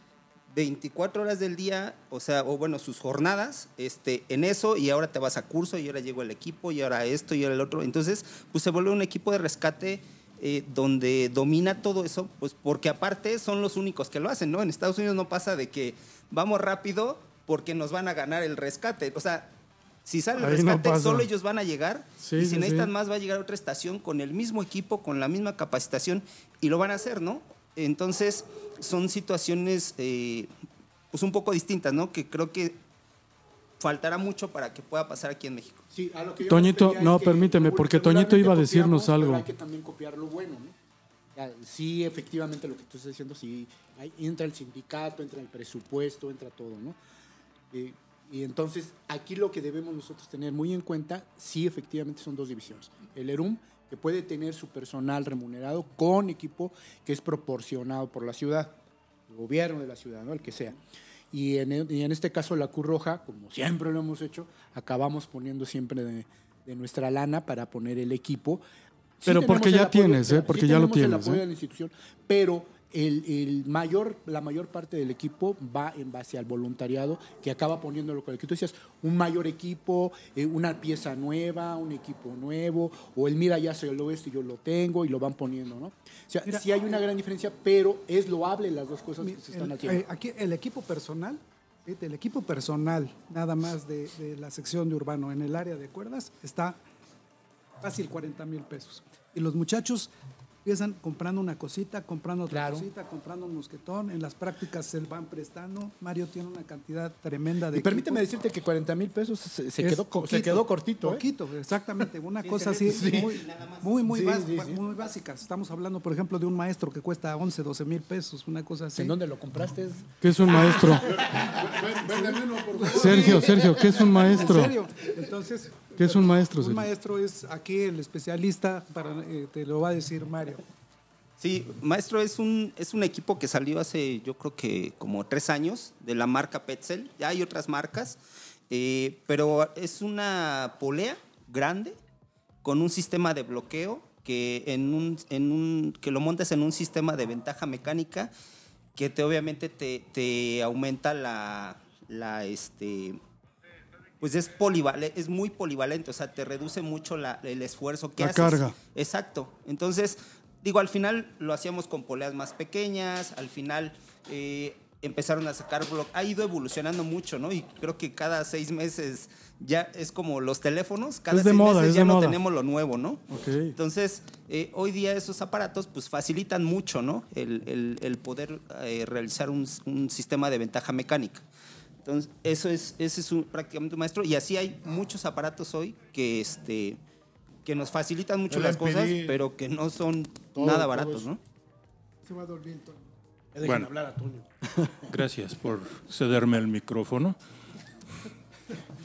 [SPEAKER 8] 24 horas del día, o sea, o bueno, sus jornadas este, en eso, y ahora te vas a curso, y ahora llegó el equipo, y ahora esto, y ahora el otro. Entonces, pues se vuelve un equipo de rescate eh, donde domina todo eso, pues porque aparte son los únicos que lo hacen, ¿no? En Estados Unidos no pasa de que vamos rápido porque nos van a ganar el rescate. O sea, si sale el
[SPEAKER 2] no
[SPEAKER 8] rescate, solo ellos van a llegar.
[SPEAKER 2] Sí,
[SPEAKER 8] y
[SPEAKER 2] sí,
[SPEAKER 8] si necesitan
[SPEAKER 2] sí.
[SPEAKER 8] más, va a llegar otra estación con el mismo equipo, con la misma capacitación, y lo van a hacer, ¿no? Entonces, son situaciones eh, pues un poco distintas, ¿no? Que creo que faltará mucho para que pueda pasar aquí en México.
[SPEAKER 9] Sí, a lo que yo
[SPEAKER 2] Toñito,
[SPEAKER 9] es
[SPEAKER 2] no,
[SPEAKER 9] que
[SPEAKER 2] permíteme, porque Toñito iba a
[SPEAKER 9] copiamos,
[SPEAKER 2] decirnos
[SPEAKER 9] pero
[SPEAKER 2] algo.
[SPEAKER 9] Hay que también copiar lo bueno, ¿no? Sí, efectivamente, lo que tú estás diciendo, sí, ahí entra el sindicato, entra el presupuesto, entra todo, ¿no? Eh, y entonces, aquí lo que debemos nosotros tener muy en cuenta, sí, efectivamente, son dos divisiones. El ERUM, que puede tener su personal remunerado con equipo que es proporcionado por la ciudad, el gobierno de la ciudad, ¿no? El que sea. Y en, e- y en este caso la Cruz Roja, como siempre lo hemos hecho, acabamos poniendo siempre de, de nuestra lana para poner el equipo.
[SPEAKER 2] Pero porque ya
[SPEAKER 9] apoyo,
[SPEAKER 2] tienes, ¿eh?
[SPEAKER 9] sí
[SPEAKER 2] Porque ya lo
[SPEAKER 9] el
[SPEAKER 2] tienes,
[SPEAKER 9] apoyo
[SPEAKER 2] ¿eh?
[SPEAKER 9] de la institución, pero el, el mayor, la mayor parte del equipo va en base al voluntariado que acaba poniéndolo con el que tú decías, un mayor equipo, eh, una pieza nueva, un equipo nuevo, o el mira ya se lo esto y yo lo tengo y lo van poniendo, ¿no? O sea,
[SPEAKER 4] Mira,
[SPEAKER 9] sí hay una gran diferencia, pero es loable las dos cosas
[SPEAKER 4] Mi-
[SPEAKER 9] que se están
[SPEAKER 4] el,
[SPEAKER 9] haciendo.
[SPEAKER 4] eh, aquí el equipo personal, el equipo personal, nada más de, de la sección de urbano en el área de cuerdas, está fácil 40 mil pesos. Y los muchachos empiezan comprando una cosita, comprando otra
[SPEAKER 9] Claro.
[SPEAKER 4] cosita, comprando un mosquetón, en las prácticas se van prestando. Mario tiene una cantidad tremenda de
[SPEAKER 9] Y permíteme
[SPEAKER 4] equipos.
[SPEAKER 9] decirte que 40 mil pesos se, quedó, se cortito. ¿eh?
[SPEAKER 4] Poquito, exactamente. Una cosa así muy, muy, muy,
[SPEAKER 9] Sí,
[SPEAKER 4] bas-
[SPEAKER 9] sí, sí.
[SPEAKER 4] muy básica. Estamos hablando, por ejemplo, de un maestro que cuesta 11, 12 mil pesos, una cosa así.
[SPEAKER 9] ¿En dónde lo compraste?
[SPEAKER 2] ¿Qué es un maestro? Sergio, Sergio, ¿qué es un maestro?
[SPEAKER 4] ¿En serio? Entonces,
[SPEAKER 2] ¿Qué es un maestro,
[SPEAKER 4] un maestro es aquí el especialista, para, eh, te lo va a decir Mario.
[SPEAKER 8] Sí, Maestro es un, es un equipo que salió hace yo creo que como tres años de la marca Petzel. Ya hay otras marcas, eh, pero es una polea grande con un sistema de bloqueo que, en un, en un, que lo montas en un sistema de ventaja mecánica que te, obviamente te, te aumenta la, la este, pues es polivalente, es muy polivalente, o sea, te reduce mucho la- el esfuerzo que
[SPEAKER 2] La
[SPEAKER 8] haces.
[SPEAKER 2] carga.
[SPEAKER 8] Exacto. Entonces, digo, al final lo hacíamos con poleas más pequeñas, al final eh, empezaron a sacar blog, ha ido evolucionando mucho, ¿no? Y creo que cada seis meses ya es como los teléfonos, cada
[SPEAKER 2] Es de
[SPEAKER 8] seis
[SPEAKER 2] moda,
[SPEAKER 8] meses
[SPEAKER 2] es
[SPEAKER 8] ya
[SPEAKER 2] de
[SPEAKER 8] no
[SPEAKER 2] moda.
[SPEAKER 8] tenemos lo nuevo, ¿no?
[SPEAKER 2] Ok.
[SPEAKER 8] Entonces, eh, hoy día esos aparatos pues facilitan mucho, ¿no? El, el- el poder eh, realizar un, un sistema de ventaja mecánica. Entonces, eso es, ese es un- prácticamente un maestro. Y así hay muchos aparatos hoy que, este, que nos facilitan mucho
[SPEAKER 5] El
[SPEAKER 8] las cosas, pero que no son
[SPEAKER 5] todo,
[SPEAKER 8] nada baratos. ¿no?
[SPEAKER 4] Se va a dormir, Toño.
[SPEAKER 7] Dejen
[SPEAKER 3] Bueno.
[SPEAKER 7] hablar a Toño.
[SPEAKER 3] Gracias por cederme el micrófono.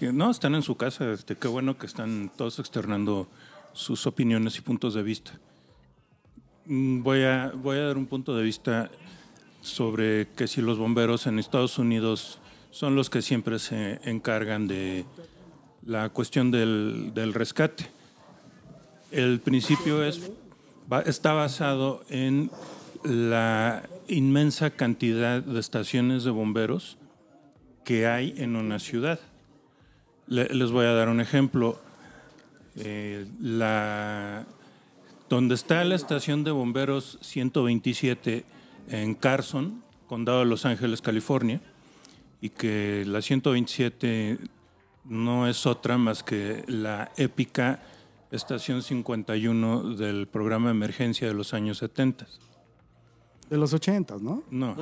[SPEAKER 3] No, están en su casa. Este, qué bueno que están todos externando sus opiniones y puntos de vista. Mm, Voy a, voy a dar un punto de vista sobre que si los bomberos en Estados Unidos son los que siempre se encargan de la cuestión del, del rescate. El principio es, está basado en la inmensa cantidad de estaciones de bomberos que hay en una ciudad. Le- les voy a dar un ejemplo. Eh, la, donde está la estación de bomberos 127 en Carson, condado de Los Ángeles, California, y que la 127 no es otra más que la épica estación 51 del programa de emergencia de los años 70.
[SPEAKER 2] De los 80, ¿no?
[SPEAKER 3] No,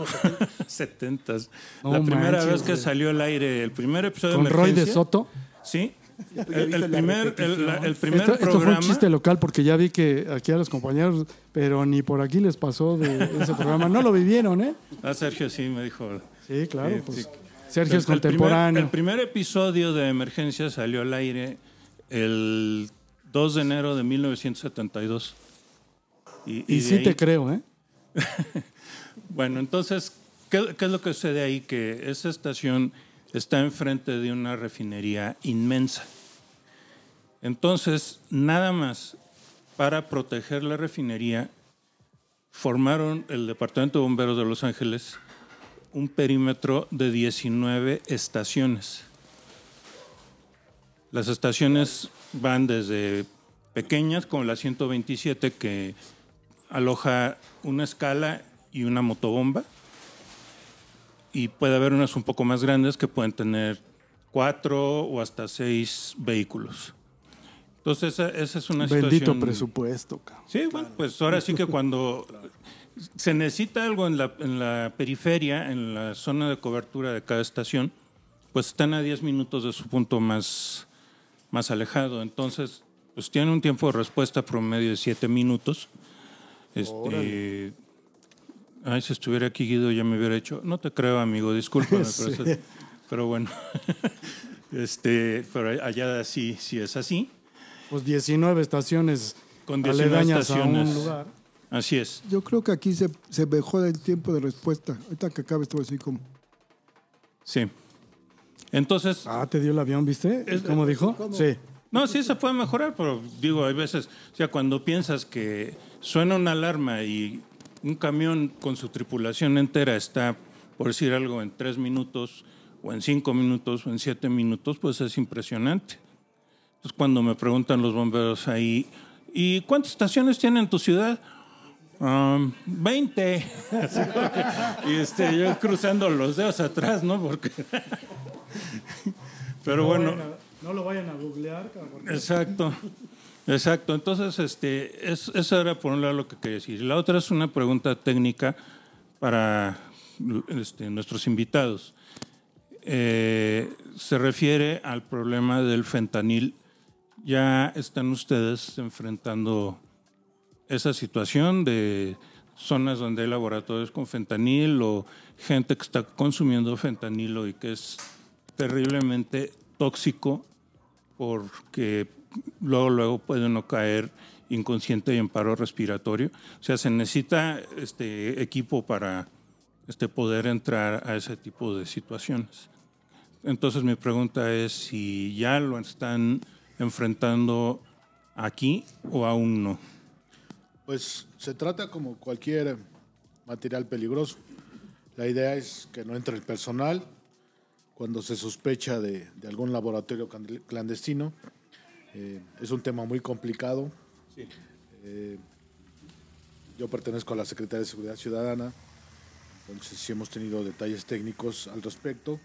[SPEAKER 3] 70.
[SPEAKER 2] No
[SPEAKER 3] la primera
[SPEAKER 2] manches,
[SPEAKER 3] vez que
[SPEAKER 2] güey.
[SPEAKER 3] salió al aire el primer episodio
[SPEAKER 2] Con
[SPEAKER 3] de
[SPEAKER 2] Roy de
[SPEAKER 3] emergencia.
[SPEAKER 2] Soto.
[SPEAKER 3] Sí.
[SPEAKER 9] Ya
[SPEAKER 3] El, el primer, el, la- el primer
[SPEAKER 2] Esto, esto fue un
[SPEAKER 3] programa.
[SPEAKER 2] chiste local porque ya vi que aquí a los compañeros, pero ni por aquí les pasó de ese programa. No lo vivieron, ¿eh?
[SPEAKER 3] Ah, Sergio sí me dijo.
[SPEAKER 2] Sí, claro.
[SPEAKER 3] Sí,
[SPEAKER 2] pues,
[SPEAKER 3] sí.
[SPEAKER 2] Sergio es
[SPEAKER 3] El- el primer-
[SPEAKER 2] contemporáneo.
[SPEAKER 3] El primer, episodio de Emergencia salió al aire el 2 de enero de 1972. Y,
[SPEAKER 2] y
[SPEAKER 3] de
[SPEAKER 2] sí
[SPEAKER 3] ahí-
[SPEAKER 2] te creo, ¿eh?
[SPEAKER 3] Bueno, entonces, ¿qué, qué es lo que sucede ahí? Que esa estación está enfrente de una refinería inmensa. Entonces, nada más para proteger la refinería, formaron el Departamento de Bomberos de Los Ángeles un perímetro de 19 estaciones. Las estaciones van desde pequeñas, como la 127, que aloja una escala y una motobomba. Y puede haber unas un poco más grandes que pueden tener cuatro o hasta seis vehículos. Entonces, esa, esa es una
[SPEAKER 2] Bendito
[SPEAKER 3] situación.
[SPEAKER 2] presupuesto, cabrón.
[SPEAKER 3] Sí, bueno, pues ahora sí que cuando se necesita algo en la, en la periferia, en la zona de cobertura de cada estación, pues están a 10 minutos de su punto más, más alejado. Entonces, pues tienen un tiempo de respuesta promedio de 7 minutos. Este, ay, si estuviera aquí Guido ya me hubiera hecho. No te creo, amigo, discúlpame,
[SPEAKER 2] Sí.
[SPEAKER 3] pero, eso- pero bueno. este, pero allá sí, sí es así.
[SPEAKER 2] Pues 19 estaciones
[SPEAKER 3] Con 19
[SPEAKER 2] aledañas a un
[SPEAKER 3] estaciones.
[SPEAKER 2] lugar.
[SPEAKER 3] Así es.
[SPEAKER 1] Yo creo que aquí se, se mejora el tiempo de respuesta. Ahorita que acabe esto así como.
[SPEAKER 3] Sí. Entonces,
[SPEAKER 2] Ah, te dio el avión, ¿viste?
[SPEAKER 3] Es-
[SPEAKER 2] ¿Cómo dijo? Sí.
[SPEAKER 3] no, sí se puede mejorar, pero digo, hay veces, o sea, cuando piensas que suena una alarma y un camión con su tripulación entera está, por decir algo, en tres minutos, o en cinco minutos, o en siete minutos, pues es impresionante. Entonces, cuando me preguntan los bomberos ahí, ¿y cuántas estaciones tienen en tu ciudad? Um, 20. Así porque- y este, yo cruzando los dedos atrás, ¿no? Porque. Pero bueno.
[SPEAKER 2] No lo vayan a googlear, cabrón.
[SPEAKER 3] Exacto, exacto. Entonces, este, es- eso era por un lado lo que quería decir. La otra es una pregunta técnica para este, nuestros invitados. Eh, se refiere al problema del fentanil. Ya están ustedes enfrentando esa situación de zonas donde hay laboratorios con fentanil o gente que está consumiendo fentanilo y que es terriblemente tóxico porque luego, luego puede uno caer inconsciente y en paro respiratorio. O sea, se necesita este equipo para este, poder entrar a ese tipo de situaciones. Entonces mi pregunta es si ya lo están enfrentando aquí o aún no.
[SPEAKER 5] Pues se trata como cualquier material peligroso. La idea es que no entre el personal cuando se sospecha de, de algún laboratorio clandestino. Eh, es un tema muy complicado. Eh, yo pertenezco a la Secretaría de Seguridad Ciudadana, entonces sí hemos tenido detalles técnicos al respecto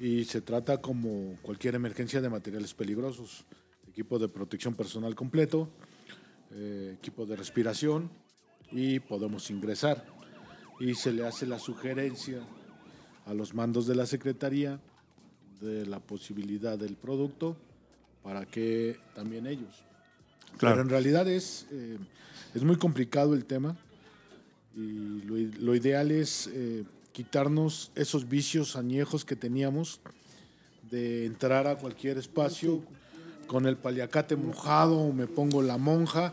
[SPEAKER 5] y se trata como cualquier emergencia de materiales peligrosos. Equipo de protección personal completo, eh, equipo de respiración y podemos ingresar. Y se le hace la sugerencia a los mandos de la Secretaría de la posibilidad del producto para que también ellos.
[SPEAKER 3] Claro.
[SPEAKER 5] Pero en realidad es, eh, es muy complicado el tema y lo, ideal es eh, quitarnos esos vicios añejos que teníamos de entrar a cualquier espacio con el paliacate mojado, o me pongo la monja,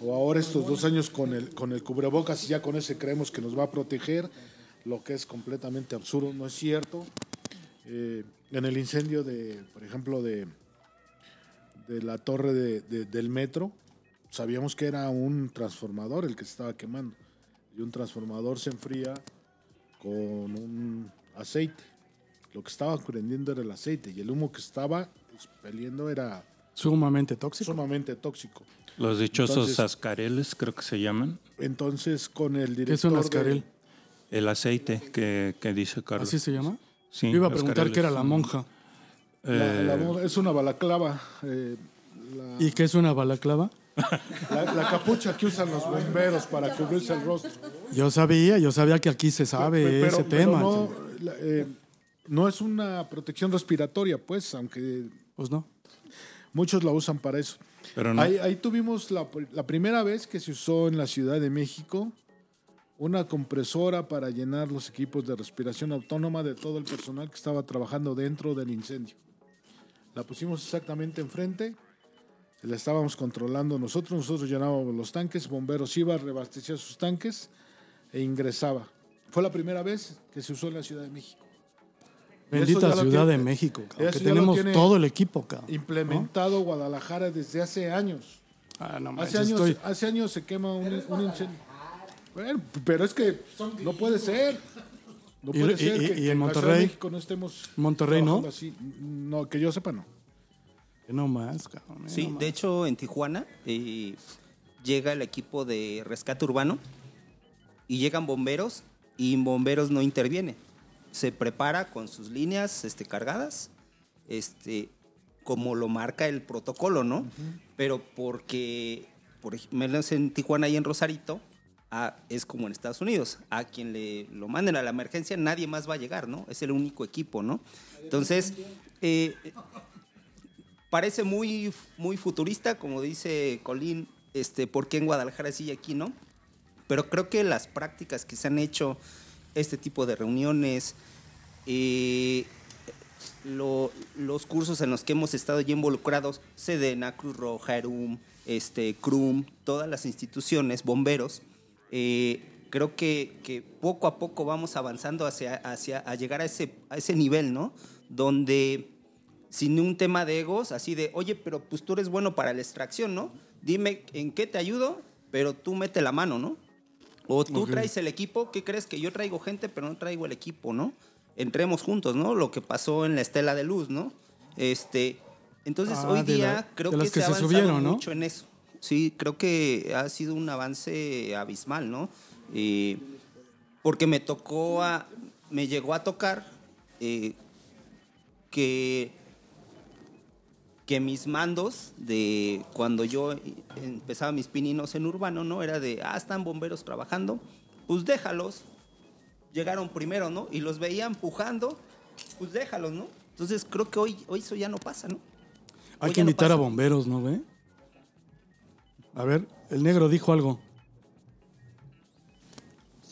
[SPEAKER 5] o ahora estos dos años con el, con el cubrebocas y ya con ese creemos que nos va a proteger, lo que es completamente absurdo, no es cierto. Eh, en el incendio de, por ejemplo, de, de la torre de- del metro, sabíamos que era un transformador el que se estaba quemando. Y un transformador se enfría con un aceite. Lo que estaba prendiendo era el aceite y el humo que estaba expeliendo era
[SPEAKER 2] Sumamente tóxico.
[SPEAKER 5] sumamente tóxico.
[SPEAKER 3] Los dichosos
[SPEAKER 5] Entonces-
[SPEAKER 3] ascareles, creo que se llaman.
[SPEAKER 5] Entonces, con el director.
[SPEAKER 2] ¿Qué es un
[SPEAKER 5] de-
[SPEAKER 2] ascarel?
[SPEAKER 3] El aceite que, que dice Carlos.
[SPEAKER 2] ¿Así se llama?
[SPEAKER 3] Sí,
[SPEAKER 2] Yo iba a preguntar qué era la monja.
[SPEAKER 5] la-
[SPEAKER 3] Eh,
[SPEAKER 5] es una balaclava. eh, la,
[SPEAKER 2] ¿Y qué es una balaclava?
[SPEAKER 5] La- la capucha que usan los bomberos para cubrirse el rostro.
[SPEAKER 2] Yo sabía, yo sabía que aquí se sabe
[SPEAKER 5] pero-
[SPEAKER 2] ese
[SPEAKER 5] pero
[SPEAKER 2] tema.
[SPEAKER 5] no, la- eh, no es una protección respiratoria, pues, aunque
[SPEAKER 2] Pues no.
[SPEAKER 5] muchos la usan para eso.
[SPEAKER 3] Pero no.
[SPEAKER 5] Ahí, ahí tuvimos la, la primera vez que se usó en la Ciudad de México una compresora para llenar los equipos de respiración autónoma de todo el personal que estaba trabajando dentro del incendio. La pusimos exactamente enfrente, la estábamos controlando nosotros, nosotros llenábamos los tanques, bomberos iba, reabastecía sus tanques e ingresaba. Fue la primera vez que se usó en la Ciudad de México.
[SPEAKER 2] Bendita Ciudad
[SPEAKER 5] tiene-
[SPEAKER 2] de México, cabrón, que tenemos todo el equipo, cabrón.
[SPEAKER 5] Implementado Guadalajara desde hace años.
[SPEAKER 2] Ah, no
[SPEAKER 5] Hace años,
[SPEAKER 2] estoy-
[SPEAKER 5] hace años se quema un, un incendio. Bueno, pero es que no puede ser. No
[SPEAKER 2] Y-
[SPEAKER 5] puede
[SPEAKER 2] y-
[SPEAKER 5] ser
[SPEAKER 2] y-
[SPEAKER 5] que,
[SPEAKER 2] y
[SPEAKER 5] que
[SPEAKER 2] en
[SPEAKER 5] de
[SPEAKER 2] Monterrey-
[SPEAKER 5] México no estemos
[SPEAKER 2] Monterrey, ¿no?
[SPEAKER 5] así. No, que yo sepa no.
[SPEAKER 2] No más, cabrón.
[SPEAKER 8] Sí,
[SPEAKER 2] no más.
[SPEAKER 8] de hecho en Tijuana eh, llega el equipo de rescate urbano y llegan bomberos y bomberos no interviene. Se prepara con sus líneas este, cargadas, este, como lo marca el protocolo, ¿no? Pero porque, por ej- menos en Tijuana y en Rosarito, es como en Estados Unidos. A quien le lo manden a la emergencia, nadie más va a llegar, ¿no? Es el único equipo, ¿no? Entonces, eh, parece muy, muy futurista, como dice Colín, este, ¿por qué en Guadalajara sí y aquí no? Pero creo que las prácticas que se han hecho, este tipo de reuniones, eh, lo- los cursos en los que hemos estado ya involucrados, Sedena, Cruz Roja, ERUM, este, CRUM, todas las instituciones, bomberos, eh, creo que, que poco a poco vamos avanzando hacia, hacia a llegar a ese, a ese nivel, ¿no? Donde sin un tema de egos, así de, oye, pero pues tú eres bueno para la extracción, ¿no? Dime en qué te ayudo, pero tú mete la mano, ¿no? O tú traes el equipo, ¿qué crees? Que yo traigo gente, pero no traigo el equipo, ¿no? Entremos juntos, ¿no? Lo que pasó en la Estela de Luz, ¿no? Este, entonces
[SPEAKER 2] Ah,
[SPEAKER 8] hoy día
[SPEAKER 2] la-
[SPEAKER 8] creo que se,
[SPEAKER 2] que
[SPEAKER 8] ha
[SPEAKER 2] se
[SPEAKER 8] avanzado
[SPEAKER 2] subieron, ¿no?
[SPEAKER 8] mucho en eso. Sí, creo que ha sido un avance abismal, ¿no? Eh, porque me tocó a, me llegó a tocar eh, que que mis mandos de cuando yo empezaba mis pininos en urbano, ¿no? Era de, ah, están bomberos trabajando, pues déjalos. Llegaron primero, ¿no? Y los veía empujando, pues déjalos, ¿no? Entonces creo que hoy, hoy eso ya no pasa, ¿no?
[SPEAKER 2] Hay
[SPEAKER 8] Hoy
[SPEAKER 2] que
[SPEAKER 8] no
[SPEAKER 2] invitar a
[SPEAKER 8] pasa.
[SPEAKER 2] bomberos, ¿no ve? A ver, el negro dijo algo.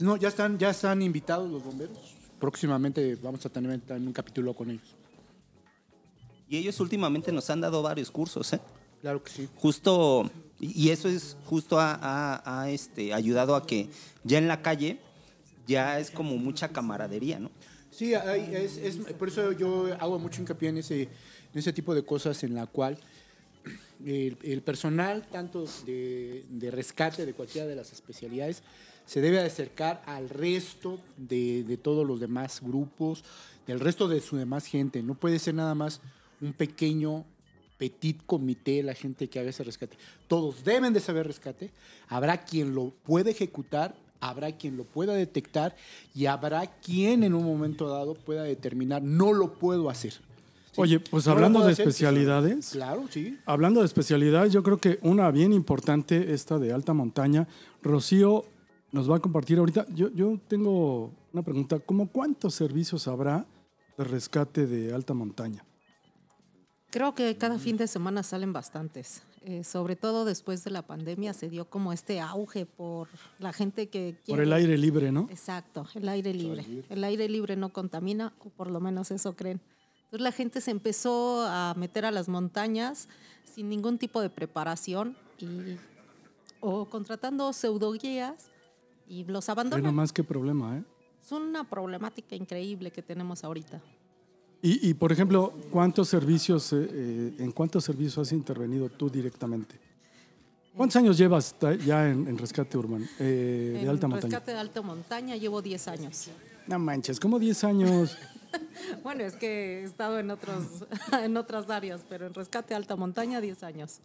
[SPEAKER 9] No, ya están, ya están invitados los bomberos. Próximamente vamos a tener también un capítulo con ellos.
[SPEAKER 8] Y ellos últimamente nos han dado varios cursos, ¿eh?
[SPEAKER 9] Claro que sí.
[SPEAKER 8] Justo, y eso es justo ha, ha- ha, este, ayudado a que ya en la calle ya es como mucha camaradería, ¿no?
[SPEAKER 9] Sí, es, es- por eso yo hago mucho hincapié en ese, en ese tipo de cosas en la cual el, el personal, tanto de, de rescate de cualquiera de las especialidades, se debe acercar al resto de, de todos los demás grupos, del resto de su demás gente. No puede ser nada más un pequeño petit comité, la gente que haga ese rescate. Todos deben de saber rescate. Habrá quien lo pueda ejecutar, habrá quien lo pueda detectar y habrá quien en un momento dado pueda determinar, no lo puedo hacer. ¿Sí?
[SPEAKER 2] Oye, pues
[SPEAKER 9] No
[SPEAKER 2] hablando de
[SPEAKER 9] hacer,
[SPEAKER 2] especialidades,
[SPEAKER 9] Claro, sí.
[SPEAKER 2] hablando de especialidades, yo creo que una bien importante, esta de alta montaña, Rocío nos va a compartir ahorita. Yo, yo tengo una pregunta, ¿cómo cuántos servicios habrá de rescate de alta montaña?
[SPEAKER 6] Creo que cada fin de semana salen bastantes. Eh, sobre todo después de la pandemia se dio como este auge por la gente que quiere.
[SPEAKER 2] Por el aire libre, ¿no?
[SPEAKER 6] Exacto, el aire libre. El aire libre no contamina, o por lo menos eso creen. Entonces la gente se empezó a meter a las montañas sin ningún tipo de preparación y, o contratando pseudoguías y los abandonan.
[SPEAKER 2] nomás qué problema, ¿eh?
[SPEAKER 6] Es una problemática increíble que tenemos ahorita.
[SPEAKER 2] Y, y, por ejemplo, ¿cuántos servicios, eh, eh, en cuántos servicios has intervenido tú directamente? ¿Cuántos años llevas ya en, en rescate urbano eh, de
[SPEAKER 6] en
[SPEAKER 2] alta montaña?
[SPEAKER 6] rescate de alta montaña llevo 10 años.
[SPEAKER 2] No manches, como 10 años.
[SPEAKER 6] Bueno, es que he estado en, otros, en otras áreas, pero en rescate de alta montaña 10 años.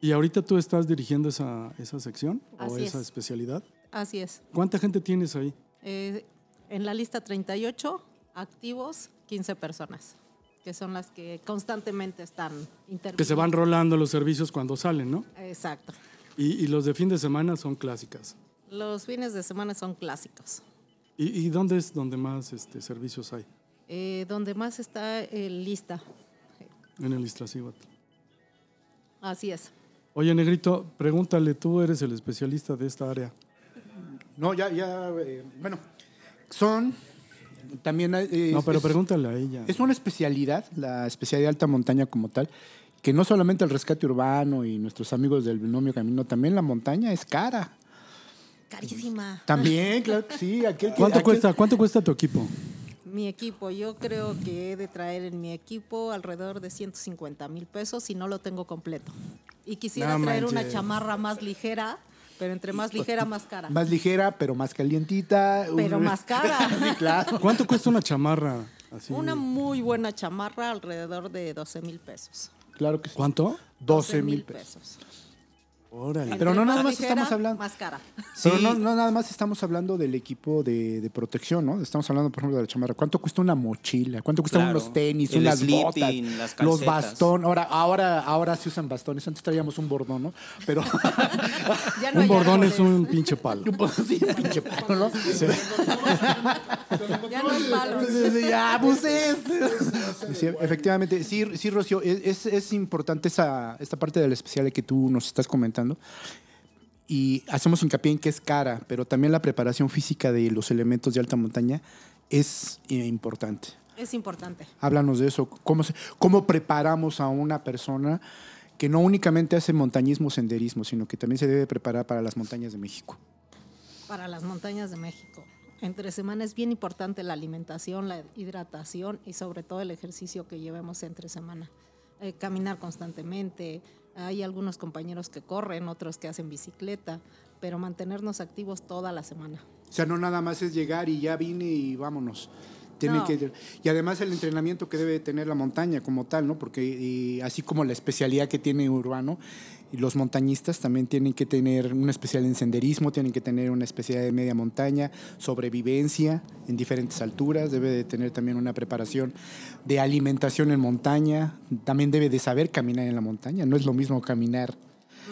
[SPEAKER 2] ¿Y ahorita tú estás dirigiendo esa, esa sección o
[SPEAKER 6] Así
[SPEAKER 2] esa
[SPEAKER 6] es.
[SPEAKER 2] especialidad?
[SPEAKER 6] Así es.
[SPEAKER 2] ¿Cuánta gente tienes ahí?
[SPEAKER 6] Eh, en la lista 38, activos 15 personas, que son las que constantemente están interviniendo.
[SPEAKER 2] Que se van rolando los servicios cuando salen, ¿no?
[SPEAKER 6] Exacto.
[SPEAKER 2] Y, y los de fin de semana son clásicas.
[SPEAKER 6] Los fines de semana son clásicos.
[SPEAKER 2] ¿Y, y dónde es donde más este, servicios hay?
[SPEAKER 6] Eh, donde más está el lista.
[SPEAKER 2] En el Iztaccíhuatl.
[SPEAKER 6] Así es.
[SPEAKER 2] Oye, Negrito, pregúntale, tú eres el especialista de esta área.
[SPEAKER 9] No, ya, ya, eh, bueno, son también... eh,
[SPEAKER 2] No, pero
[SPEAKER 9] es-
[SPEAKER 2] pregúntale a ella.
[SPEAKER 9] Es una especialidad, la especialidad de alta montaña como tal, que no solamente el rescate urbano y nuestros amigos del binomio camino, también la montaña es cara.
[SPEAKER 6] Carísima.
[SPEAKER 9] También, claro que sí. aquel que-
[SPEAKER 2] ¿Cuánto
[SPEAKER 9] aquel-
[SPEAKER 2] cuesta, ¿Cuánto cuesta tu equipo?
[SPEAKER 6] Mi equipo, yo creo que he de traer en mi equipo alrededor de 150 mil pesos si no lo tengo completo. Y quisiera
[SPEAKER 2] No
[SPEAKER 6] traer una chamarra más ligera, pero entre más ligera, más cara.
[SPEAKER 9] Más ligera, pero más calientita.
[SPEAKER 6] Pero más cara.
[SPEAKER 9] sí, claro.
[SPEAKER 2] ¿Cuánto cuesta una chamarra? Así?
[SPEAKER 6] Una muy buena chamarra alrededor de 12 mil pesos.
[SPEAKER 9] Claro que sí.
[SPEAKER 2] ¿Cuánto?
[SPEAKER 9] 12 mil pesos.
[SPEAKER 2] Órale.
[SPEAKER 9] Pero no nada
[SPEAKER 6] más
[SPEAKER 9] estamos hablando.
[SPEAKER 6] Más cara.
[SPEAKER 9] Pero no, no nada más estamos hablando del equipo de, de protección, ¿no? Estamos hablando, por ejemplo, de la chamarra. ¿Cuánto cuesta una mochila? ¿Cuánto cuestan
[SPEAKER 8] Claro.
[SPEAKER 9] unos tenis,
[SPEAKER 8] El
[SPEAKER 9] unas
[SPEAKER 8] sleeping,
[SPEAKER 9] botas,
[SPEAKER 8] las
[SPEAKER 9] los bastones? Ahora, ahora, ahora sí usan bastones. Antes traíamos un bordón, ¿no? Pero
[SPEAKER 6] Ya no
[SPEAKER 2] Un bordón es un pinche palo.
[SPEAKER 9] sí, pinche palo, ¿no?
[SPEAKER 6] Ya no hay palos.
[SPEAKER 9] Ya abusé. Sí, efectivamente, sí, sí, Rocío, es, es- es importante esa, esta parte del especial que tú nos estás comentando. Y hacemos hincapié en que es cara, pero también la preparación física de los elementos de alta montaña es eh, importante.
[SPEAKER 6] Es importante.
[SPEAKER 9] Háblanos de eso. ¿Cómo, se- ¿Cómo preparamos a una persona que no únicamente hace montañismo, senderismo, sino que también se debe preparar para las montañas de México?
[SPEAKER 6] Para las montañas de México. Entre semana es bien importante la alimentación, la hidratación y sobre todo el ejercicio que llevemos entre semana. Eh, caminar constantemente. Hay algunos compañeros que corren, otros que hacen bicicleta, pero mantenernos activos toda la semana.
[SPEAKER 9] O sea, no nada más es llegar y ya vine y vámonos. Tiene
[SPEAKER 6] No.
[SPEAKER 9] que, y además el entrenamiento que debe tener la montaña como tal, ¿no? Porque y así como la especialidad que tiene Urbano, y los montañistas también tienen que tener una especial en senderismo, tienen que tener una especialidad de media montaña, sobrevivencia en diferentes alturas, debe de tener también una preparación de alimentación en montaña, también debe de saber caminar en la montaña, no es lo mismo caminar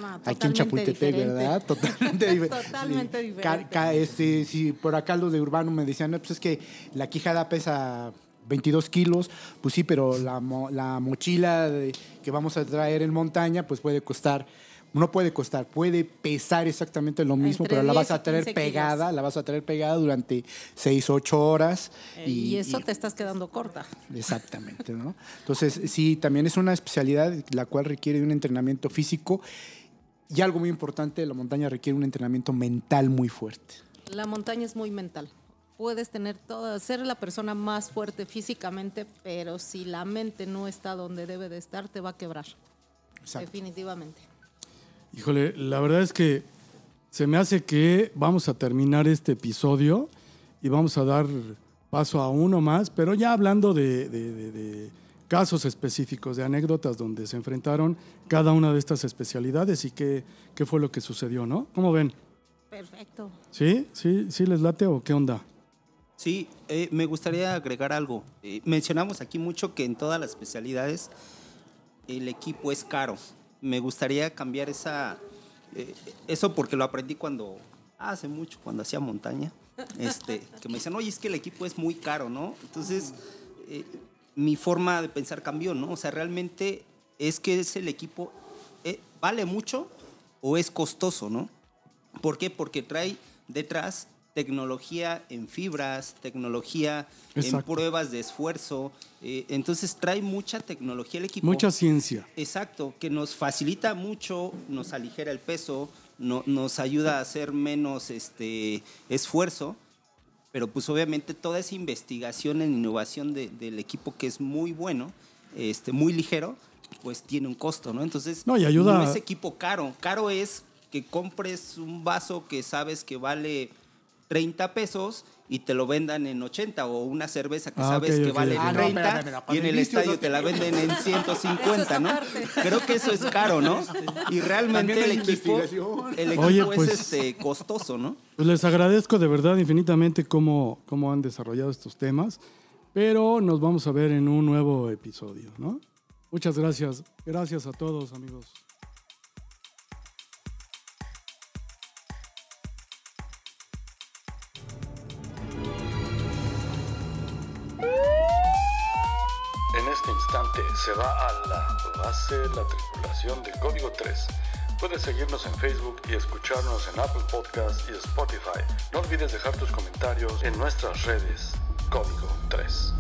[SPEAKER 6] No,
[SPEAKER 9] Aquí en Chapultepec,
[SPEAKER 6] diferente.
[SPEAKER 9] ¿verdad? Totalmente diferente.
[SPEAKER 6] Totalmente
[SPEAKER 9] Sí.
[SPEAKER 6] diferente.
[SPEAKER 9] Ca- este, si por acá los de Urbano me decían, no, pues es que la quijada pesa 22 kilos, pues sí, pero la, la mochila de- que vamos a traer en montaña, pues puede costar, no puede costar, puede pesar exactamente lo mismo,
[SPEAKER 6] Entre
[SPEAKER 9] pero la
[SPEAKER 6] 10
[SPEAKER 9] vas a traer
[SPEAKER 6] 15
[SPEAKER 9] pegada, la vas a traer pegada durante 6, 8 horas.
[SPEAKER 6] Eh, y, eso te estás quedando corta.
[SPEAKER 9] Exactamente, ¿no? Entonces, sí, también es una especialidad la cual requiere de un entrenamiento físico y algo muy importante, la montaña requiere un entrenamiento mental muy fuerte.
[SPEAKER 6] La montaña es muy mental. Puedes tener todo, ser la persona más fuerte físicamente, pero si la mente no está donde debe de estar, te va a quebrar.
[SPEAKER 9] Exacto.
[SPEAKER 6] Definitivamente.
[SPEAKER 2] Híjole, la verdad es que se me hace que vamos a terminar este episodio y vamos a dar paso a uno más, pero ya hablando de, de- de- de casos específicos, de anécdotas donde se enfrentaron cada una de estas especialidades y qué, qué fue lo que sucedió, ¿no? ¿Cómo ven?
[SPEAKER 6] Perfecto.
[SPEAKER 2] ¿Sí? ¿Sí? ¿Sí les late o qué onda?
[SPEAKER 8] Sí, eh, me gustaría agregar algo. Eh, mencionamos aquí mucho que en todas las especialidades el equipo es caro. Me gustaría cambiar esa, eh, eso porque lo aprendí cuando, hace mucho, cuando hacía montaña, este, que me decían, oye, es que el equipo es muy caro, ¿no? Entonces, mi forma de pensar cambió, ¿no? O sea, realmente es que es el equipo, ¿vale mucho o es costoso, ¿no? ¿Por qué? Porque trae detrás tecnología en fibras, tecnología en pruebas de esfuerzo. eh, entonces trae mucha tecnología el equipo.
[SPEAKER 2] Mucha ciencia.
[SPEAKER 8] Exacto, que nos facilita mucho, nos aligera el peso, no- nos ayuda a hacer menos este, esfuerzo, pero pues obviamente toda esa investigación en innovación de- del equipo que es muy bueno, este, muy ligero, pues tiene un costo, ¿no? Entonces,
[SPEAKER 2] No, y ayuda-
[SPEAKER 8] no es equipo caro, caro es que compres un vaso que sabes que vale 30 pesos y te lo vendan en 80 o una cerveza que
[SPEAKER 2] Ah,
[SPEAKER 8] sabes que vale
[SPEAKER 2] ok.
[SPEAKER 9] Ah, no,
[SPEAKER 8] 30
[SPEAKER 9] espérame, espérame,
[SPEAKER 8] y en el estadio
[SPEAKER 9] no
[SPEAKER 8] te la venden en 150,
[SPEAKER 6] Eso
[SPEAKER 8] ¿no? Creo que eso es caro, ¿no? Y realmente el equipo, el equipo
[SPEAKER 2] Oye,
[SPEAKER 8] es
[SPEAKER 2] pues-
[SPEAKER 8] este, costoso, ¿no?
[SPEAKER 2] Pues les agradezco de verdad infinitamente cómo, cómo han desarrollado estos temas, pero nos vamos a ver en un nuevo episodio, ¿no? Muchas gracias. Gracias a todos, amigos.
[SPEAKER 10] Este instante se va a la base la tripulación de Código 3. Puedes seguirnos en Facebook y escucharnos en Apple Podcasts y Spotify. No olvides dejar tus comentarios en nuestras redes. Código 3.